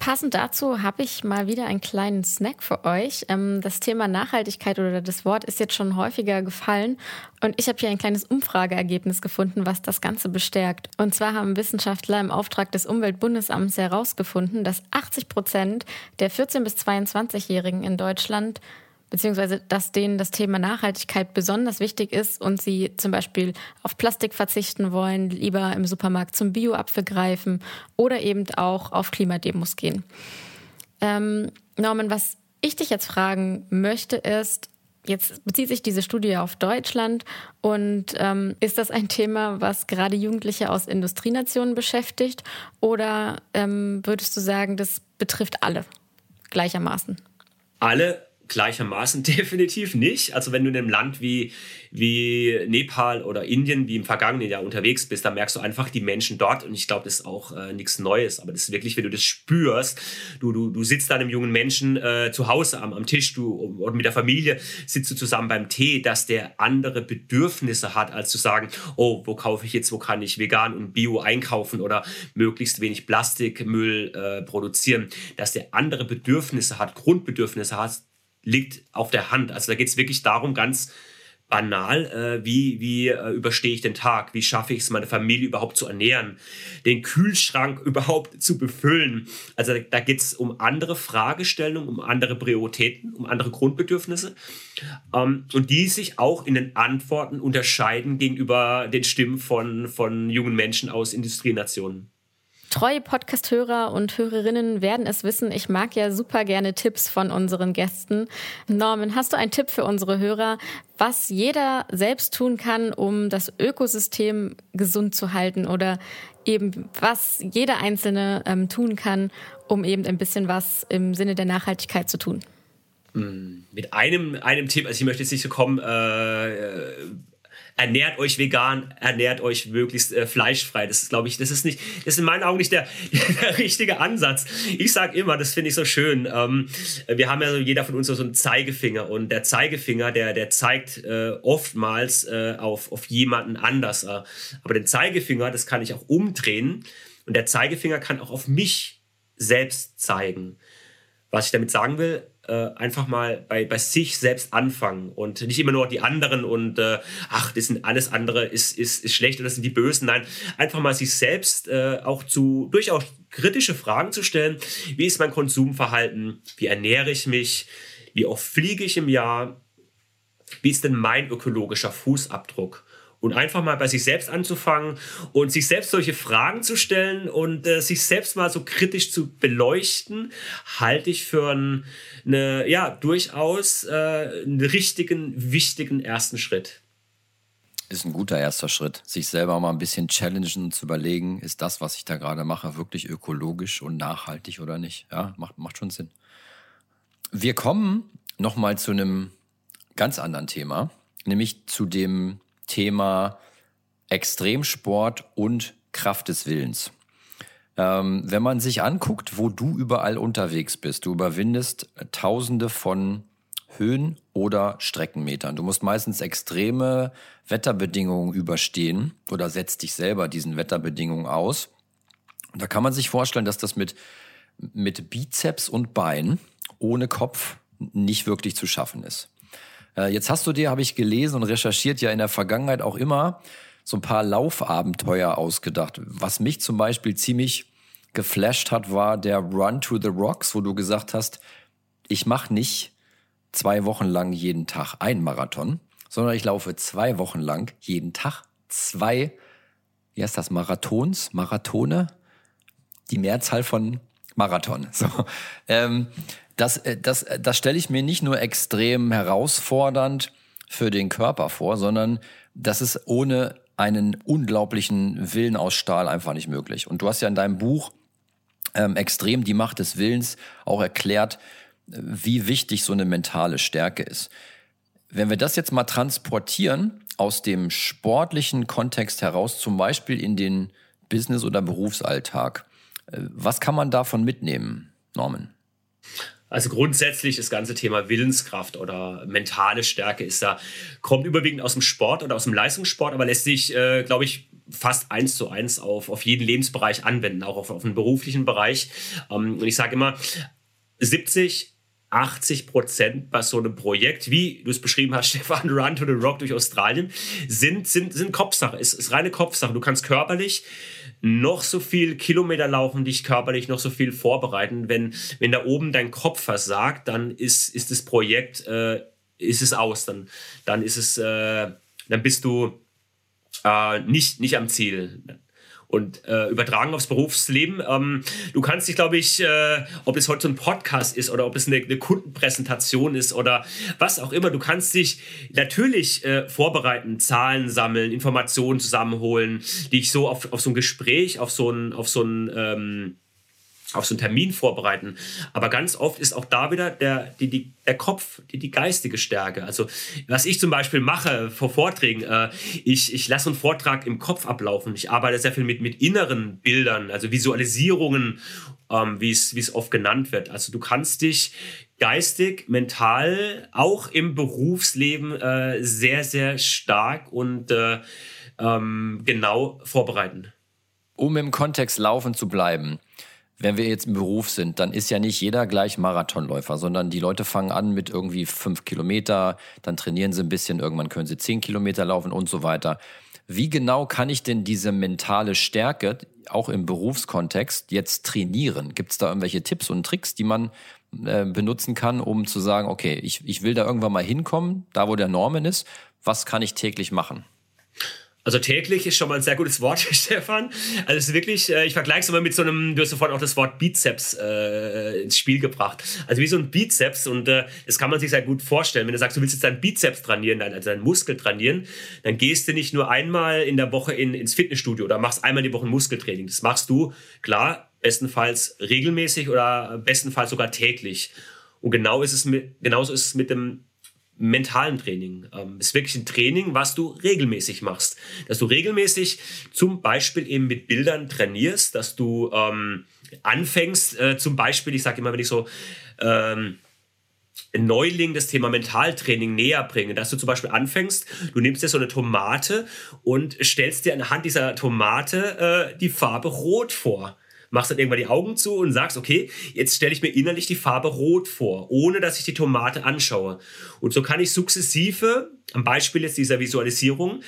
Passend dazu habe ich mal wieder einen kleinen Snack für euch. Ähm, das Thema Nachhaltigkeit oder das Wort ist jetzt schon häufiger gefallen und ich habe hier ein kleines Umfrageergebnis gefunden, was das Ganze bestärkt. Und zwar haben Wissenschaftler im Auftrag des Umweltbundesamts herausgefunden, dass 80 Prozent der 14- bis 22-Jährigen in Deutschland beziehungsweise dass denen das Thema Nachhaltigkeit besonders wichtig ist und sie zum Beispiel auf Plastik verzichten wollen, lieber im Supermarkt zum Bio-Apfel greifen oder eben auch auf Klimademos gehen. Ähm, Norman, was ich dich jetzt fragen möchte, ist, Jetzt bezieht sich diese Studie auf Deutschland und ähm, ist das ein Thema, was gerade Jugendliche aus Industrienationen beschäftigt oder ähm, würdest du sagen, das betrifft alle gleichermaßen? Alle gleichermaßen definitiv nicht. Also wenn du in einem Land wie, wie Nepal oder Indien, wie im vergangenen Jahr unterwegs bist, da merkst du einfach die Menschen dort. Und ich glaube, das ist auch äh, nichts Neues, aber das ist wirklich, wenn du das spürst, du, du, du sitzt da einem jungen Menschen äh, zu Hause am, am Tisch du, oder mit der Familie, sitzt du zusammen beim Tee, dass der andere Bedürfnisse hat, als zu sagen, oh, wo kaufe ich jetzt, wo kann ich vegan und bio einkaufen oder möglichst wenig Plastikmüll äh, produzieren, dass der andere Bedürfnisse hat, Grundbedürfnisse hat, liegt auf der Hand. Also da geht es wirklich darum, ganz banal, äh, wie, wie äh, überstehe ich den Tag, wie schaffe ich es, meine Familie überhaupt zu ernähren, den Kühlschrank überhaupt zu befüllen. Also da geht es um andere Fragestellungen, um andere Prioritäten, um andere Grundbedürfnisse ähm, und die sich auch in den Antworten unterscheiden gegenüber den Stimmen von, von jungen Menschen aus Industrienationen. Treue Podcast-Hörer und Hörerinnen werden es wissen, ich mag ja super gerne Tipps von unseren Gästen. Norman, hast du einen Tipp für unsere Hörer, was jeder selbst tun kann, um das Ökosystem gesund zu halten oder eben was jeder Einzelne ähm, tun kann, um eben ein bisschen was im Sinne der Nachhaltigkeit zu tun? Hm, mit einem, einem Tipp, also ich möchte jetzt nicht so kommen, äh, ernährt euch vegan, ernährt euch möglichst äh, fleischfrei. Das ist, glaube ich, das ist nicht, das ist in meinen Augen nicht der, der richtige Ansatz. Ich sage immer, das finde ich so schön. Ähm, wir haben ja so, jeder von uns so einen Zeigefinger und der Zeigefinger, der, der zeigt äh, oftmals äh, auf, auf jemanden anders. Äh. aber den Zeigefinger, das kann ich auch umdrehen und der Zeigefinger kann auch auf mich selbst zeigen. Was ich damit sagen will, äh, einfach mal bei, bei sich selbst anfangen und nicht immer nur die anderen und äh, ach, das sind alles andere ist, ist, ist schlecht oder das sind die Bösen. Nein, einfach mal sich selbst äh, auch zu durchaus kritische Fragen zu stellen. Wie ist mein Konsumverhalten? Wie ernähre ich mich? Wie oft fliege ich im Jahr? Wie ist denn mein ökologischer Fußabdruck? Und einfach mal bei sich selbst anzufangen und sich selbst solche Fragen zu stellen und äh, sich selbst mal so kritisch zu beleuchten, halte ich für einen, eine, ja, durchaus äh, einen richtigen, wichtigen ersten Schritt. Ist ein guter erster Schritt, sich selber mal ein bisschen challengen und zu überlegen, ist das, was ich da gerade mache, wirklich ökologisch und nachhaltig oder nicht? Ja, macht, macht schon Sinn. Wir kommen nochmal zu einem ganz anderen Thema, nämlich zu dem Thema Extremsport und Kraft des Willens. Ähm, wenn man sich anguckt, wo du überall unterwegs bist, du überwindest Tausende von Höhen oder Streckenmetern. Du musst meistens extreme Wetterbedingungen überstehen oder setzt dich selber diesen Wetterbedingungen aus. Und da kann man sich vorstellen, dass das mit, mit Bizeps und Bein ohne Kopf nicht wirklich zu schaffen ist. Äh, jetzt hast du dir, habe ich gelesen und recherchiert, ja in der Vergangenheit auch immer so ein paar Laufabenteuer ausgedacht. Was mich zum Beispiel ziemlich geflasht hat, war der Run to the Rocks, wo du gesagt hast, ich mache nicht zwei Wochen lang jeden Tag ein Marathon, sondern ich laufe zwei Wochen lang jeden Tag zwei, wie heißt das, Marathons, Marathone? Die Mehrzahl von Marathon. So. Ähm, das, äh, das, äh, das stelle ich mir nicht nur extrem herausfordernd für den Körper vor, sondern das ist ohne einen unglaublichen Willen aus Stahl einfach nicht möglich. Und du hast ja in deinem Buch ähm, extrem die Macht des Willens auch erklärt, wie wichtig so eine mentale Stärke ist. Wenn wir das jetzt mal transportieren aus dem sportlichen Kontext heraus, zum Beispiel in den Business- oder Berufsalltag, äh, was kann man davon mitnehmen, Norman? Also grundsätzlich das ganze Thema Willenskraft oder mentale Stärke ist da, kommt überwiegend aus dem Sport oder aus dem Leistungssport, aber lässt sich, äh, glaube ich, fast eins zu eins auf, auf jeden Lebensbereich anwenden, auch auf, auf den beruflichen Bereich. Ähm, und ich sage immer, 70, 80 Prozent bei so einem Projekt, wie du es beschrieben hast, Stefan, Run to the Rock durch Australien, sind, sind, sind Kopfsache, ist, ist reine Kopfsache. Du kannst körperlich noch so viel Kilometer laufen, dich körperlich noch so viel vorbereiten. Wenn, wenn da oben dein Kopf versagt, dann ist, ist das Projekt, äh, ist es aus. Dann, dann ist es, äh, dann bist du äh, nicht, nicht am Ziel und äh, übertragen aufs Berufsleben. Ähm, du kannst dich, glaube ich, äh, ob es heute so ein Podcast ist oder ob es eine, eine, Kundenpräsentation ist oder was auch immer, du kannst dich natürlich äh, vorbereiten, Zahlen sammeln, Informationen zusammenholen, dich so auf, auf so ein Gespräch, auf so ein, auf so ein ähm, auf so einen Termin vorbereiten. Aber ganz oft ist auch da wieder der, die, die, der Kopf, die, die geistige Stärke. Also was ich zum Beispiel mache vor Vorträgen, äh, ich, ich lasse einen Vortrag im Kopf ablaufen. Ich arbeite sehr viel mit, mit inneren Bildern, also Visualisierungen, ähm, wie es oft genannt wird. Also du kannst dich geistig, mental, auch im Berufsleben äh, sehr, sehr stark und äh, ähm, genau vorbereiten. Um im Kontext laufen zu bleiben, wenn wir jetzt im Beruf sind, dann ist ja nicht jeder gleich Marathonläufer, sondern die Leute fangen an mit irgendwie fünf Kilometer, dann trainieren sie ein bisschen, irgendwann können sie zehn Kilometer laufen und so weiter. Wie genau kann ich denn diese mentale Stärke auch im Berufskontext jetzt trainieren? Gibt es da irgendwelche Tipps und Tricks, die man äh, benutzen kann, um zu sagen, okay, ich, ich will da irgendwann mal hinkommen, da wo der Norman ist, was kann ich täglich machen? Also täglich ist schon mal ein sehr gutes Wort, Stefan. Also es ist wirklich, äh, ich vergleiche es immer mit so einem, du hast sofort auch das Wort Bizeps äh, ins Spiel gebracht. Also wie so ein Bizeps und äh, das kann man sich sehr gut vorstellen. Wenn du sagst, du willst jetzt deinen Bizeps trainieren, also deinen Muskel trainieren, dann gehst du nicht nur einmal in der Woche in, ins Fitnessstudio oder machst einmal die Woche ein Muskeltraining. Das machst du, klar, bestenfalls regelmäßig oder bestenfalls sogar täglich. Und genau ist es mit, genauso ist es mit dem mentalen Training. Ähm, ist wirklich ein Training, was du regelmäßig machst. Dass du regelmäßig zum Beispiel eben mit Bildern trainierst, dass du ähm, anfängst, äh, zum Beispiel, ich sage immer, wenn ich so ähm, Neuling das Thema Mentaltraining näher bringe, dass du zum Beispiel anfängst, du nimmst dir so eine Tomate und stellst dir anhand dieser Tomate äh, die Farbe Rot vor machst dann irgendwann die Augen zu und sagst, okay, jetzt stelle ich mir innerlich die Farbe Rot vor, ohne dass ich die Tomate anschaue. Und so kann ich sukzessive, am Beispiel jetzt dieser Visualisierung,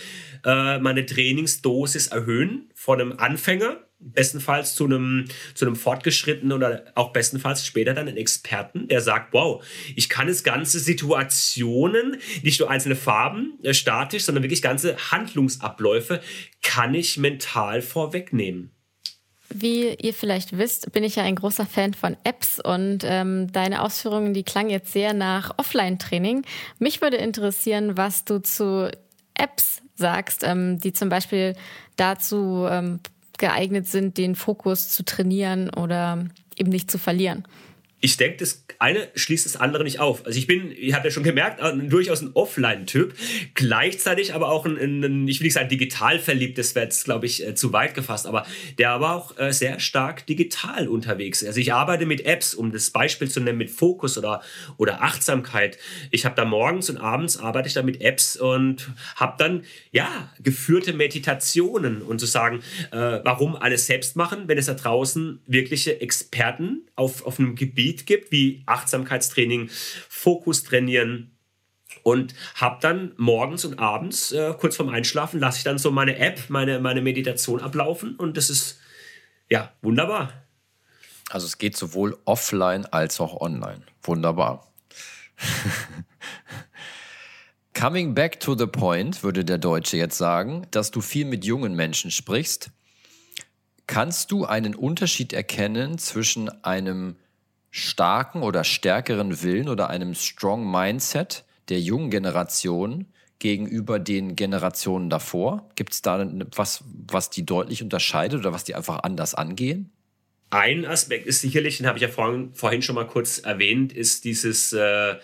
äh, meine Trainingsdosis erhöhen von einem Anfänger, bestenfalls zu einem, zu einem Fortgeschrittenen oder auch bestenfalls später dann einen Experten, der sagt, wow, ich kann es ganze Situationen, nicht nur einzelne Farben äh, statisch, sondern wirklich ganze Handlungsabläufe, kann ich mental vorwegnehmen. Wie ihr vielleicht wisst, bin ich ja ein großer Fan von Apps und ähm, deine Ausführungen, die klangen jetzt sehr nach Offline-Training. Mich würde interessieren, was du zu Apps sagst, ähm, die zum Beispiel dazu ähm, geeignet sind, den Fokus zu trainieren oder eben nicht zu verlieren ich denke, das eine schließt das andere nicht auf. Also ich bin, ihr habt ja schon gemerkt, durchaus ein Offline-Typ, gleichzeitig aber auch ein, ein, ich will nicht sagen digital verliebt, das wäre jetzt, glaube ich, äh, zu weit gefasst, aber der aber auch äh, sehr stark digital unterwegs. Also ich arbeite mit Apps, um das Beispiel zu nennen, mit Fokus oder, oder Achtsamkeit. Ich habe da morgens und abends arbeite ich da mit Apps und habe dann, ja, geführte Meditationen und zu sagen, äh, warum alles selbst machen, wenn es da draußen wirkliche Experten auf, auf einem Gebiet gibt, wie Achtsamkeitstraining, Fokus trainieren. Und habe dann morgens und abends, äh, kurz vorm Einschlafen, lasse ich dann so meine App, meine, meine Meditation ablaufen. Und das ist ja wunderbar. Also es geht sowohl offline als auch online. Wunderbar. Coming back to the point, würde der Deutsche jetzt sagen, dass du viel mit jungen Menschen sprichst. Kannst du einen Unterschied erkennen zwischen einem starken oder stärkeren Willen oder einem strong Mindset der jungen Generation gegenüber den Generationen davor? Gibt es da was, was die deutlich unterscheidet oder was die einfach anders angehen? Ein Aspekt ist sicherlich, den habe ich ja vorhin, vorhin schon mal kurz erwähnt, ist dieses äh,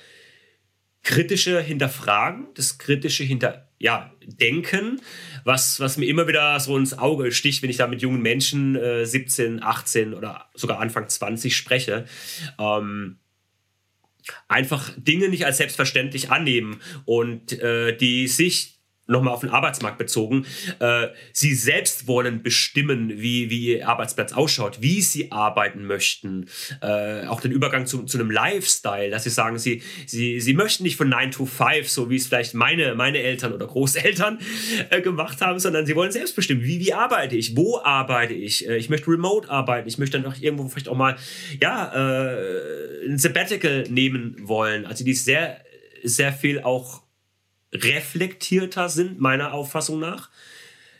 kritische Hinterfragen, das kritische Hinter ja, Denken, was, was mir immer wieder so ins Auge sticht, wenn ich da mit jungen Menschen äh, 17, 18 oder sogar Anfang 20 spreche. Ähm, einfach Dinge nicht als selbstverständlich annehmen und äh, die sich nochmal auf den Arbeitsmarkt bezogen, äh, sie selbst wollen bestimmen, wie, wie ihr Arbeitsplatz ausschaut, wie sie arbeiten möchten, äh, auch den Übergang zu, zu einem Lifestyle, dass sie sagen, sie, sie, sie möchten nicht von 9 to 5, so wie es vielleicht meine, meine Eltern oder Großeltern äh, gemacht haben, sondern sie wollen selbst bestimmen, wie, wie arbeite ich, wo arbeite ich, äh, ich möchte remote arbeiten, ich möchte dann auch irgendwo vielleicht auch mal, ja, äh, ein Sabbatical nehmen wollen, also die sehr, sehr viel auch reflektierter sind, meiner Auffassung nach.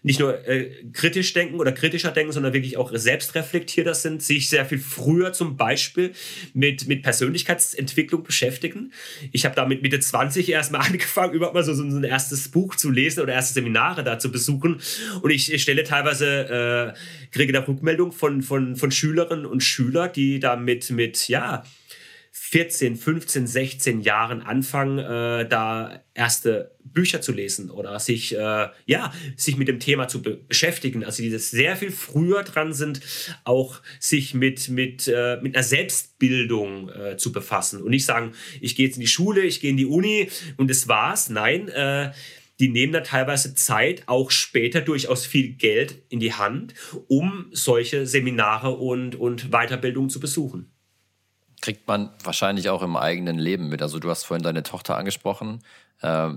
Nicht nur äh, kritisch denken oder kritischer denken, sondern wirklich auch selbstreflektierter sind, sich sehr viel früher zum Beispiel mit, mit Persönlichkeitsentwicklung beschäftigen. Ich habe damit Mitte 20 erstmal angefangen, überhaupt mal so, so ein erstes Buch zu lesen oder erste Seminare da zu besuchen. Und ich, ich stelle teilweise, äh, kriege da Rückmeldung von, von, von Schülerinnen und Schülern, die da mit, mit ja, 14, 15, 16 Jahren anfangen, äh, da erste Bücher zu lesen oder sich, äh, ja, sich mit dem Thema zu be beschäftigen. Also die das sehr viel früher dran sind, auch sich mit, mit, äh, mit einer Selbstbildung äh, zu befassen und nicht sagen, ich gehe jetzt in die Schule, ich gehe in die Uni und das war's. Nein, äh, die nehmen da teilweise Zeit, auch später durchaus viel Geld in die Hand, um solche Seminare und, und Weiterbildungen zu besuchen kriegt man wahrscheinlich auch im eigenen Leben mit. Also du hast vorhin deine Tochter angesprochen. Äh,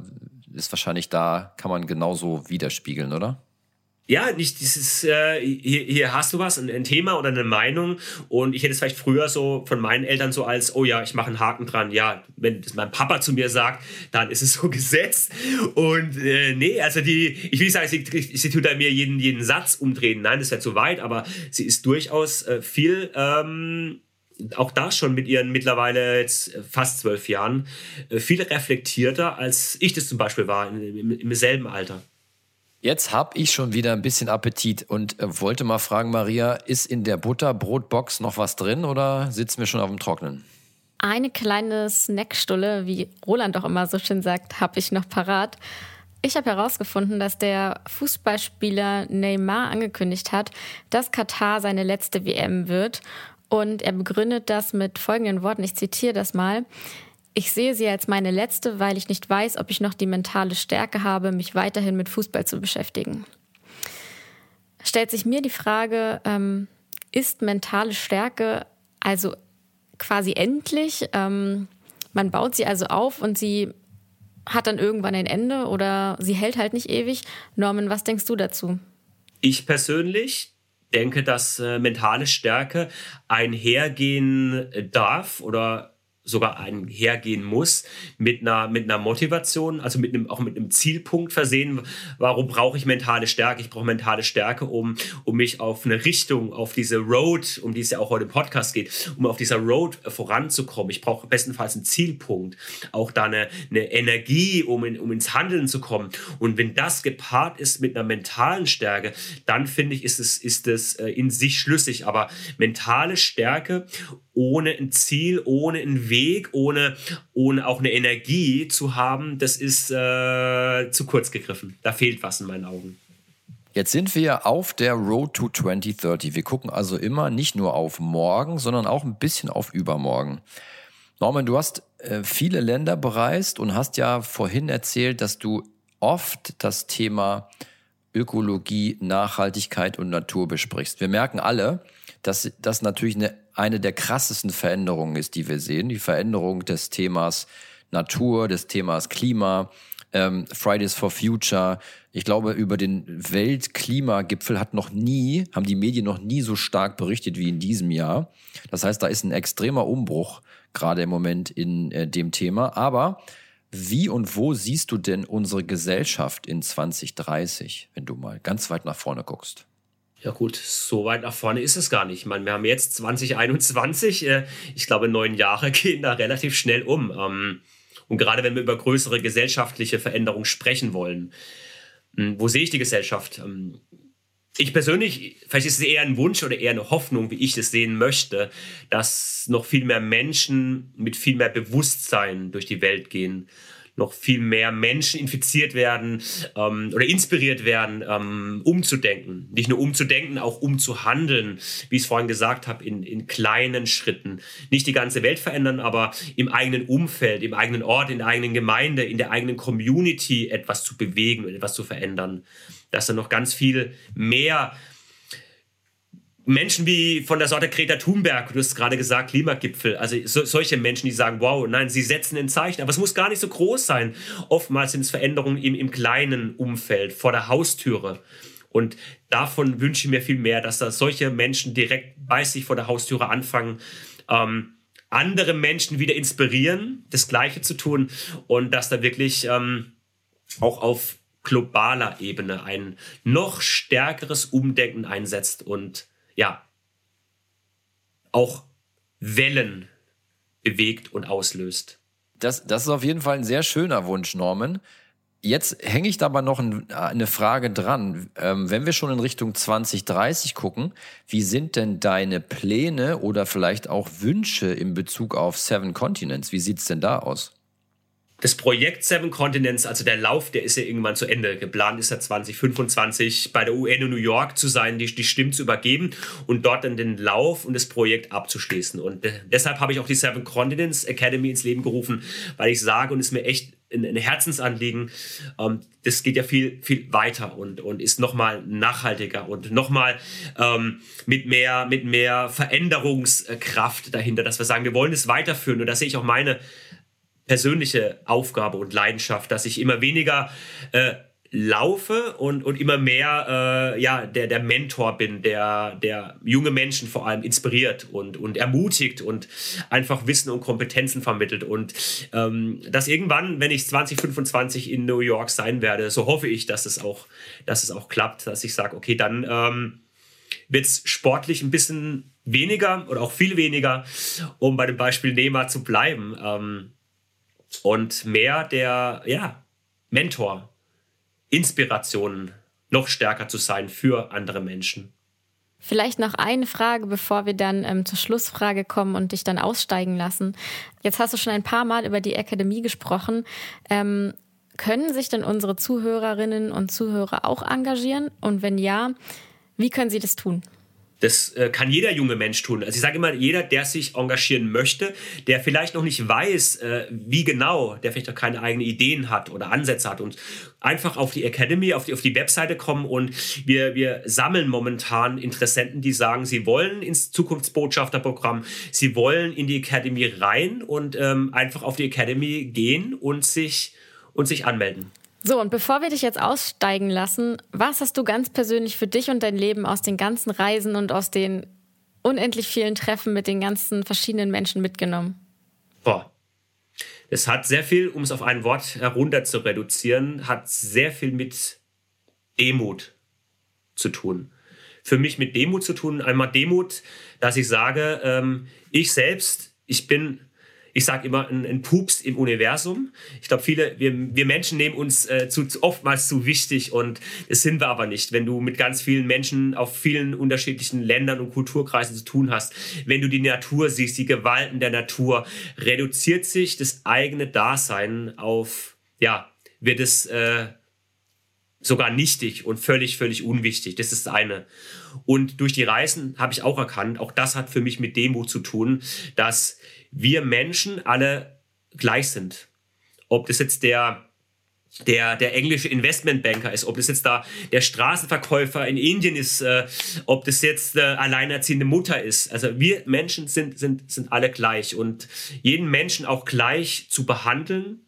ist wahrscheinlich da, kann man genauso widerspiegeln, oder? ja, nicht dieses, äh, hier, hier hast du was, ein, ein, Thema oder eine Meinung. Und ich hätte es vielleicht früher so von meinen Eltern so als, oh ja, ich mache einen Haken dran. Ja, wenn das mein Papa zu mir sagt, dann ist es so gesetzt. Und äh, nee, also die, ich will nicht sagen, sie, sie tut da mir jeden, jeden Satz umdrehen. Nein, das wäre zu weit, aber sie ist durchaus äh, viel. Ähm, auch da schon mit ihren mittlerweile jetzt fast zwölf Jahren äh, viel reflektierter, als ich das zum Beispiel war im, im, im selben Alter. Jetzt habe ich schon wieder ein bisschen Appetit und äh, wollte mal fragen, Maria, ist in der Butterbrotbox noch was drin oder sitzen wir schon auf dem Trocknen? Eine kleine Snackstulle, wie Roland auch immer so schön sagt, habe ich noch parat. Ich habe herausgefunden, dass der Fußballspieler Neymar angekündigt hat, dass Katar seine letzte WM wird. Und er begründet das mit folgenden Worten. Ich zitiere das mal. Ich sehe sie als meine letzte, weil ich nicht weiß, ob ich noch die mentale Stärke habe, mich weiterhin mit Fußball zu beschäftigen. Stellt sich mir die Frage, ähm, ist mentale Stärke also quasi endlich? Ähm, man baut sie also auf und sie hat dann irgendwann ein Ende oder sie hält halt nicht ewig. Norman, was denkst du dazu? Ich persönlich denke, dass äh, mentale Stärke einhergehen darf oder sogar einhergehen muss mit einer, mit einer Motivation, also mit einem, auch mit einem Zielpunkt versehen. Warum brauche ich mentale Stärke? Ich brauche mentale Stärke, um, um mich auf eine Richtung, auf diese Road, um die es ja auch heute im Podcast geht, um auf dieser Road voranzukommen. Ich brauche bestenfalls einen Zielpunkt, auch da eine, eine Energie, um, in, um ins Handeln zu kommen. Und wenn das gepaart ist mit einer mentalen Stärke, dann finde ich, ist es, ist es äh, in sich schlüssig. Aber mentale Stärke ohne ein Ziel, ohne einen Weg, ohne, ohne auch eine Energie zu haben, das ist äh, zu kurz gegriffen. Da fehlt was in meinen Augen. Jetzt sind wir auf der Road to 2030. Wir gucken also immer nicht nur auf morgen, sondern auch ein bisschen auf übermorgen. Norman, du hast äh, viele Länder bereist und hast ja vorhin erzählt, dass du oft das Thema Ökologie, Nachhaltigkeit und Natur besprichst. Wir merken alle, dass das natürlich eine eine der krassesten Veränderungen ist, die wir sehen. Die Veränderung des Themas Natur, des Themas Klima, ähm, Fridays for Future. Ich glaube, über den Weltklimagipfel hat noch nie, haben die Medien noch nie so stark berichtet wie in diesem Jahr. Das heißt, da ist ein extremer Umbruch gerade im Moment in äh, dem Thema. Aber wie und wo siehst du denn unsere Gesellschaft in 2030, wenn du mal ganz weit nach vorne guckst? Ja gut, so weit nach vorne ist es gar nicht. Ich meine, wir haben jetzt 2021, äh, ich glaube, neun Jahre gehen da relativ schnell um. Ähm, und gerade wenn wir über größere gesellschaftliche Veränderungen sprechen wollen, hm, wo sehe ich die Gesellschaft? Ähm, ich persönlich, vielleicht ist es eher ein Wunsch oder eher eine Hoffnung, wie ich es sehen möchte, dass noch viel mehr Menschen mit viel mehr Bewusstsein durch die Welt gehen noch viel mehr Menschen infiziert werden ähm, oder inspiriert werden, ähm, umzudenken. Nicht nur umzudenken, auch umzuhandeln, wie ich es vorhin gesagt habe, in, in kleinen Schritten. Nicht die ganze Welt verändern, aber im eigenen Umfeld, im eigenen Ort, in der eigenen Gemeinde, in der eigenen Community etwas zu bewegen und etwas zu verändern. Dass da noch ganz viel mehr Menschen wie von der Sorte Greta Thunberg, du hast gerade gesagt, Klimagipfel, also so, solche Menschen, die sagen, wow, nein, sie setzen ein Zeichen, aber es muss gar nicht so groß sein. Oftmals sind es Veränderungen im, im kleinen Umfeld, vor der Haustüre. Und davon wünsche ich mir viel mehr, dass da solche Menschen direkt bei sich vor der Haustüre anfangen, ähm, andere Menschen wieder inspirieren, das Gleiche zu tun und dass da wirklich ähm, auch auf globaler Ebene ein noch stärkeres Umdenken einsetzt und ja, auch Wellen bewegt und auslöst. Das, das ist auf jeden Fall ein sehr schöner Wunsch, Norman. Jetzt hänge ich da aber noch eine Frage dran. Ähm, wenn wir schon in Richtung 2030 gucken, wie sind denn deine Pläne oder vielleicht auch Wünsche in Bezug auf Seven Continents? Wie sieht es denn da aus? Das Projekt Seven Continents, also der Lauf, der ist ja irgendwann zu Ende. Geplant ist ja 2025 bei der UN in New York zu sein, die, die Stimme zu übergeben und dort dann den Lauf und das Projekt abzuschließen. Und äh, deshalb habe ich auch die Seven Continents Academy ins Leben gerufen, weil ich sage und es mir echt ein, ein Herzensanliegen, ähm, das geht ja viel, viel weiter und, und ist nochmal nachhaltiger und nochmal ähm, mit, mehr, mit mehr Veränderungskraft dahinter, dass wir sagen, wir wollen es weiterführen. Und da sehe ich auch meine persönliche Aufgabe und Leidenschaft, dass ich immer weniger äh, laufe und, und immer mehr äh, ja, der, der Mentor bin, der, der junge Menschen vor allem inspiriert und, und ermutigt und einfach Wissen und Kompetenzen vermittelt. Und ähm, dass irgendwann, wenn ich 2025 in New York sein werde, so hoffe ich, dass es auch, dass es auch klappt, dass ich sage, okay, dann ähm, wird es sportlich ein bisschen weniger oder auch viel weniger, um bei dem Beispiel Neymar zu bleiben. Ähm, und mehr der ja, Mentor, Inspiration noch stärker zu sein für andere Menschen. Vielleicht noch eine Frage, bevor wir dann ähm, zur Schlussfrage kommen und dich dann aussteigen lassen. Jetzt hast du schon ein paar Mal über die Akademie gesprochen. Ähm, können sich denn unsere Zuhörerinnen und Zuhörer auch engagieren? Und wenn ja, wie können sie das tun? Das äh, kann jeder junge Mensch tun. Also ich sage immer, jeder, der sich engagieren möchte, der vielleicht noch nicht weiß, äh, wie genau, der vielleicht noch keine eigenen Ideen hat oder Ansätze hat und einfach auf die Academy, auf die, auf die Webseite kommen und wir, wir sammeln momentan Interessenten, die sagen, sie wollen ins Zukunftsbotschafterprogramm, sie wollen in die Academy rein und ähm, einfach auf die Academy gehen und sich, und sich anmelden. So, und bevor wir dich jetzt aussteigen lassen, was hast du ganz persönlich für dich und dein Leben aus den ganzen Reisen und aus den unendlich vielen Treffen mit den ganzen verschiedenen Menschen mitgenommen? Boah. Es hat sehr viel, um es auf ein Wort herunter zu reduzieren, hat sehr viel mit Demut zu tun. Für mich mit Demut zu tun. Einmal Demut, dass ich sage, ähm, ich selbst, ich bin ich sage immer, ein, ein, Pups im Universum. Ich glaube, viele, wir, wir Menschen nehmen uns äh, zu, oftmals zu wichtig und das sind wir aber nicht. Wenn du mit ganz vielen Menschen auf vielen unterschiedlichen Ländern und Kulturkreisen zu tun hast, wenn du die Natur siehst, die Gewalten der Natur, reduziert sich das eigene Dasein auf, ja, wird es äh, sogar nichtig und völlig, völlig unwichtig. Das ist das eine. Und durch die Reisen habe ich auch erkannt, auch das hat für mich mit Demut zu tun, dass wir Menschen alle gleich sind. Ob das jetzt der der, der englische Investmentbanker ist, ob das jetzt da der Straßenverkäufer in Indien ist, äh, ob das jetzt äh, alleinerziehende Mutter ist. Also wir Menschen sind, sind, sind alle gleich und jeden Menschen auch gleich zu behandeln,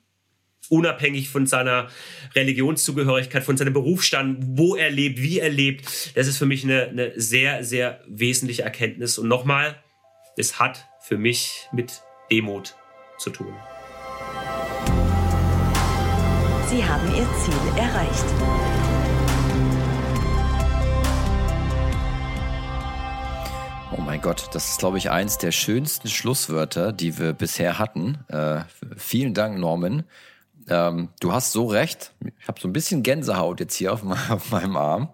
unabhängig von seiner Religionszugehörigkeit, von seinem Berufsstand, wo er lebt, wie er lebt, das ist für mich eine, eine sehr, sehr wesentliche Erkenntnis. Und nochmal, es hat für mich mit Demut zu tun. Sie haben Ihr Ziel erreicht. Oh mein Gott, das ist, glaube ich, eins der schönsten Schlusswörter, die wir bisher hatten. Äh, vielen Dank, Norman. Ähm, du hast so recht. Ich habe so ein bisschen Gänsehaut jetzt hier auf, auf meinem Arm.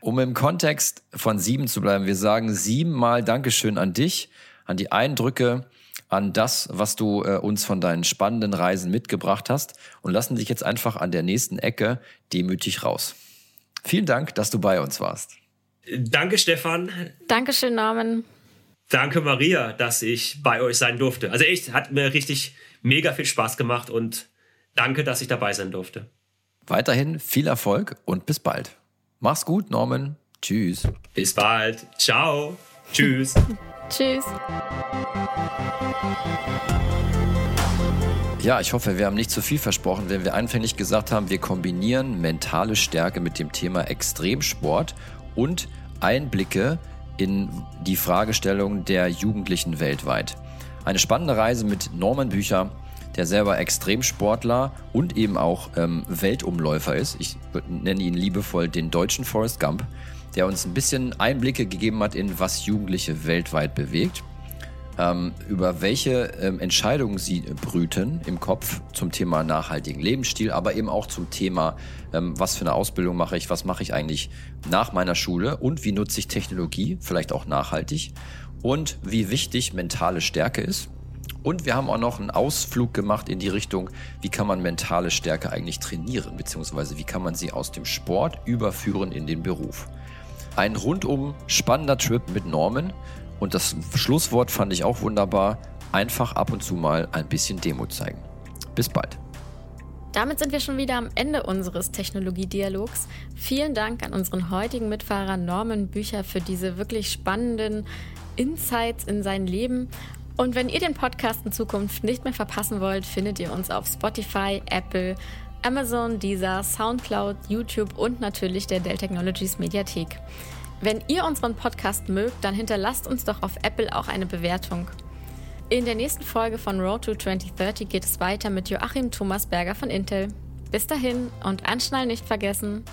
Um im Kontext von sieben zu bleiben, wir sagen siebenmal Dankeschön an dich an die Eindrücke, an das, was du äh, uns von deinen spannenden Reisen mitgebracht hast und lassen dich jetzt einfach an der nächsten Ecke demütig raus. Vielen Dank, dass du bei uns warst. Danke, Stefan. Dankeschön, Norman. Danke, Maria, dass ich bei euch sein durfte. Also echt, hat mir richtig mega viel Spaß gemacht und danke, dass ich dabei sein durfte. Weiterhin viel Erfolg und bis bald. Mach's gut, Norman. Tschüss. Bis bald. Ciao. Tschüss. Tschüss. Ja, ich hoffe, wir haben nicht zu viel versprochen, wenn wir anfänglich gesagt haben, wir kombinieren mentale Stärke mit dem Thema Extremsport und Einblicke in die Fragestellung der Jugendlichen weltweit. Eine spannende Reise mit Norman Bücher, der selber Extremsportler und eben auch ähm, Weltumläufer ist. Ich nenne ihn liebevoll den deutschen Forrest Gump der uns ein bisschen Einblicke gegeben hat in was Jugendliche weltweit bewegt, ähm, über welche ähm, Entscheidungen sie brüten im Kopf zum Thema nachhaltigen Lebensstil, aber eben auch zum Thema, ähm, was für eine Ausbildung mache ich, was mache ich eigentlich nach meiner Schule und wie nutze ich Technologie, vielleicht auch nachhaltig und wie wichtig mentale Stärke ist. Und wir haben auch noch einen Ausflug gemacht in die Richtung, wie kann man mentale Stärke eigentlich trainieren, beziehungsweise wie kann man sie aus dem Sport überführen in den Beruf. Ein rundum spannender Trip mit Norman. Und das Schlusswort fand ich auch wunderbar. Einfach ab und zu mal ein bisschen Demo zeigen. Bis bald. Damit sind wir schon wieder am Ende unseres Technologiedialogs. Vielen Dank an unseren heutigen Mitfahrer Norman Bücher für diese wirklich spannenden Insights in sein Leben. Und wenn ihr den Podcast in Zukunft nicht mehr verpassen wollt, findet ihr uns auf Spotify, Apple, Amazon, Deezer, Soundcloud, YouTube und natürlich der Dell Technologies Mediathek. Wenn ihr unseren Podcast mögt, dann hinterlasst uns doch auf Apple auch eine Bewertung. In der nächsten Folge von Road to 2030 geht es weiter mit Joachim Thomas Berger von Intel. Bis dahin und anschnallen nicht vergessen.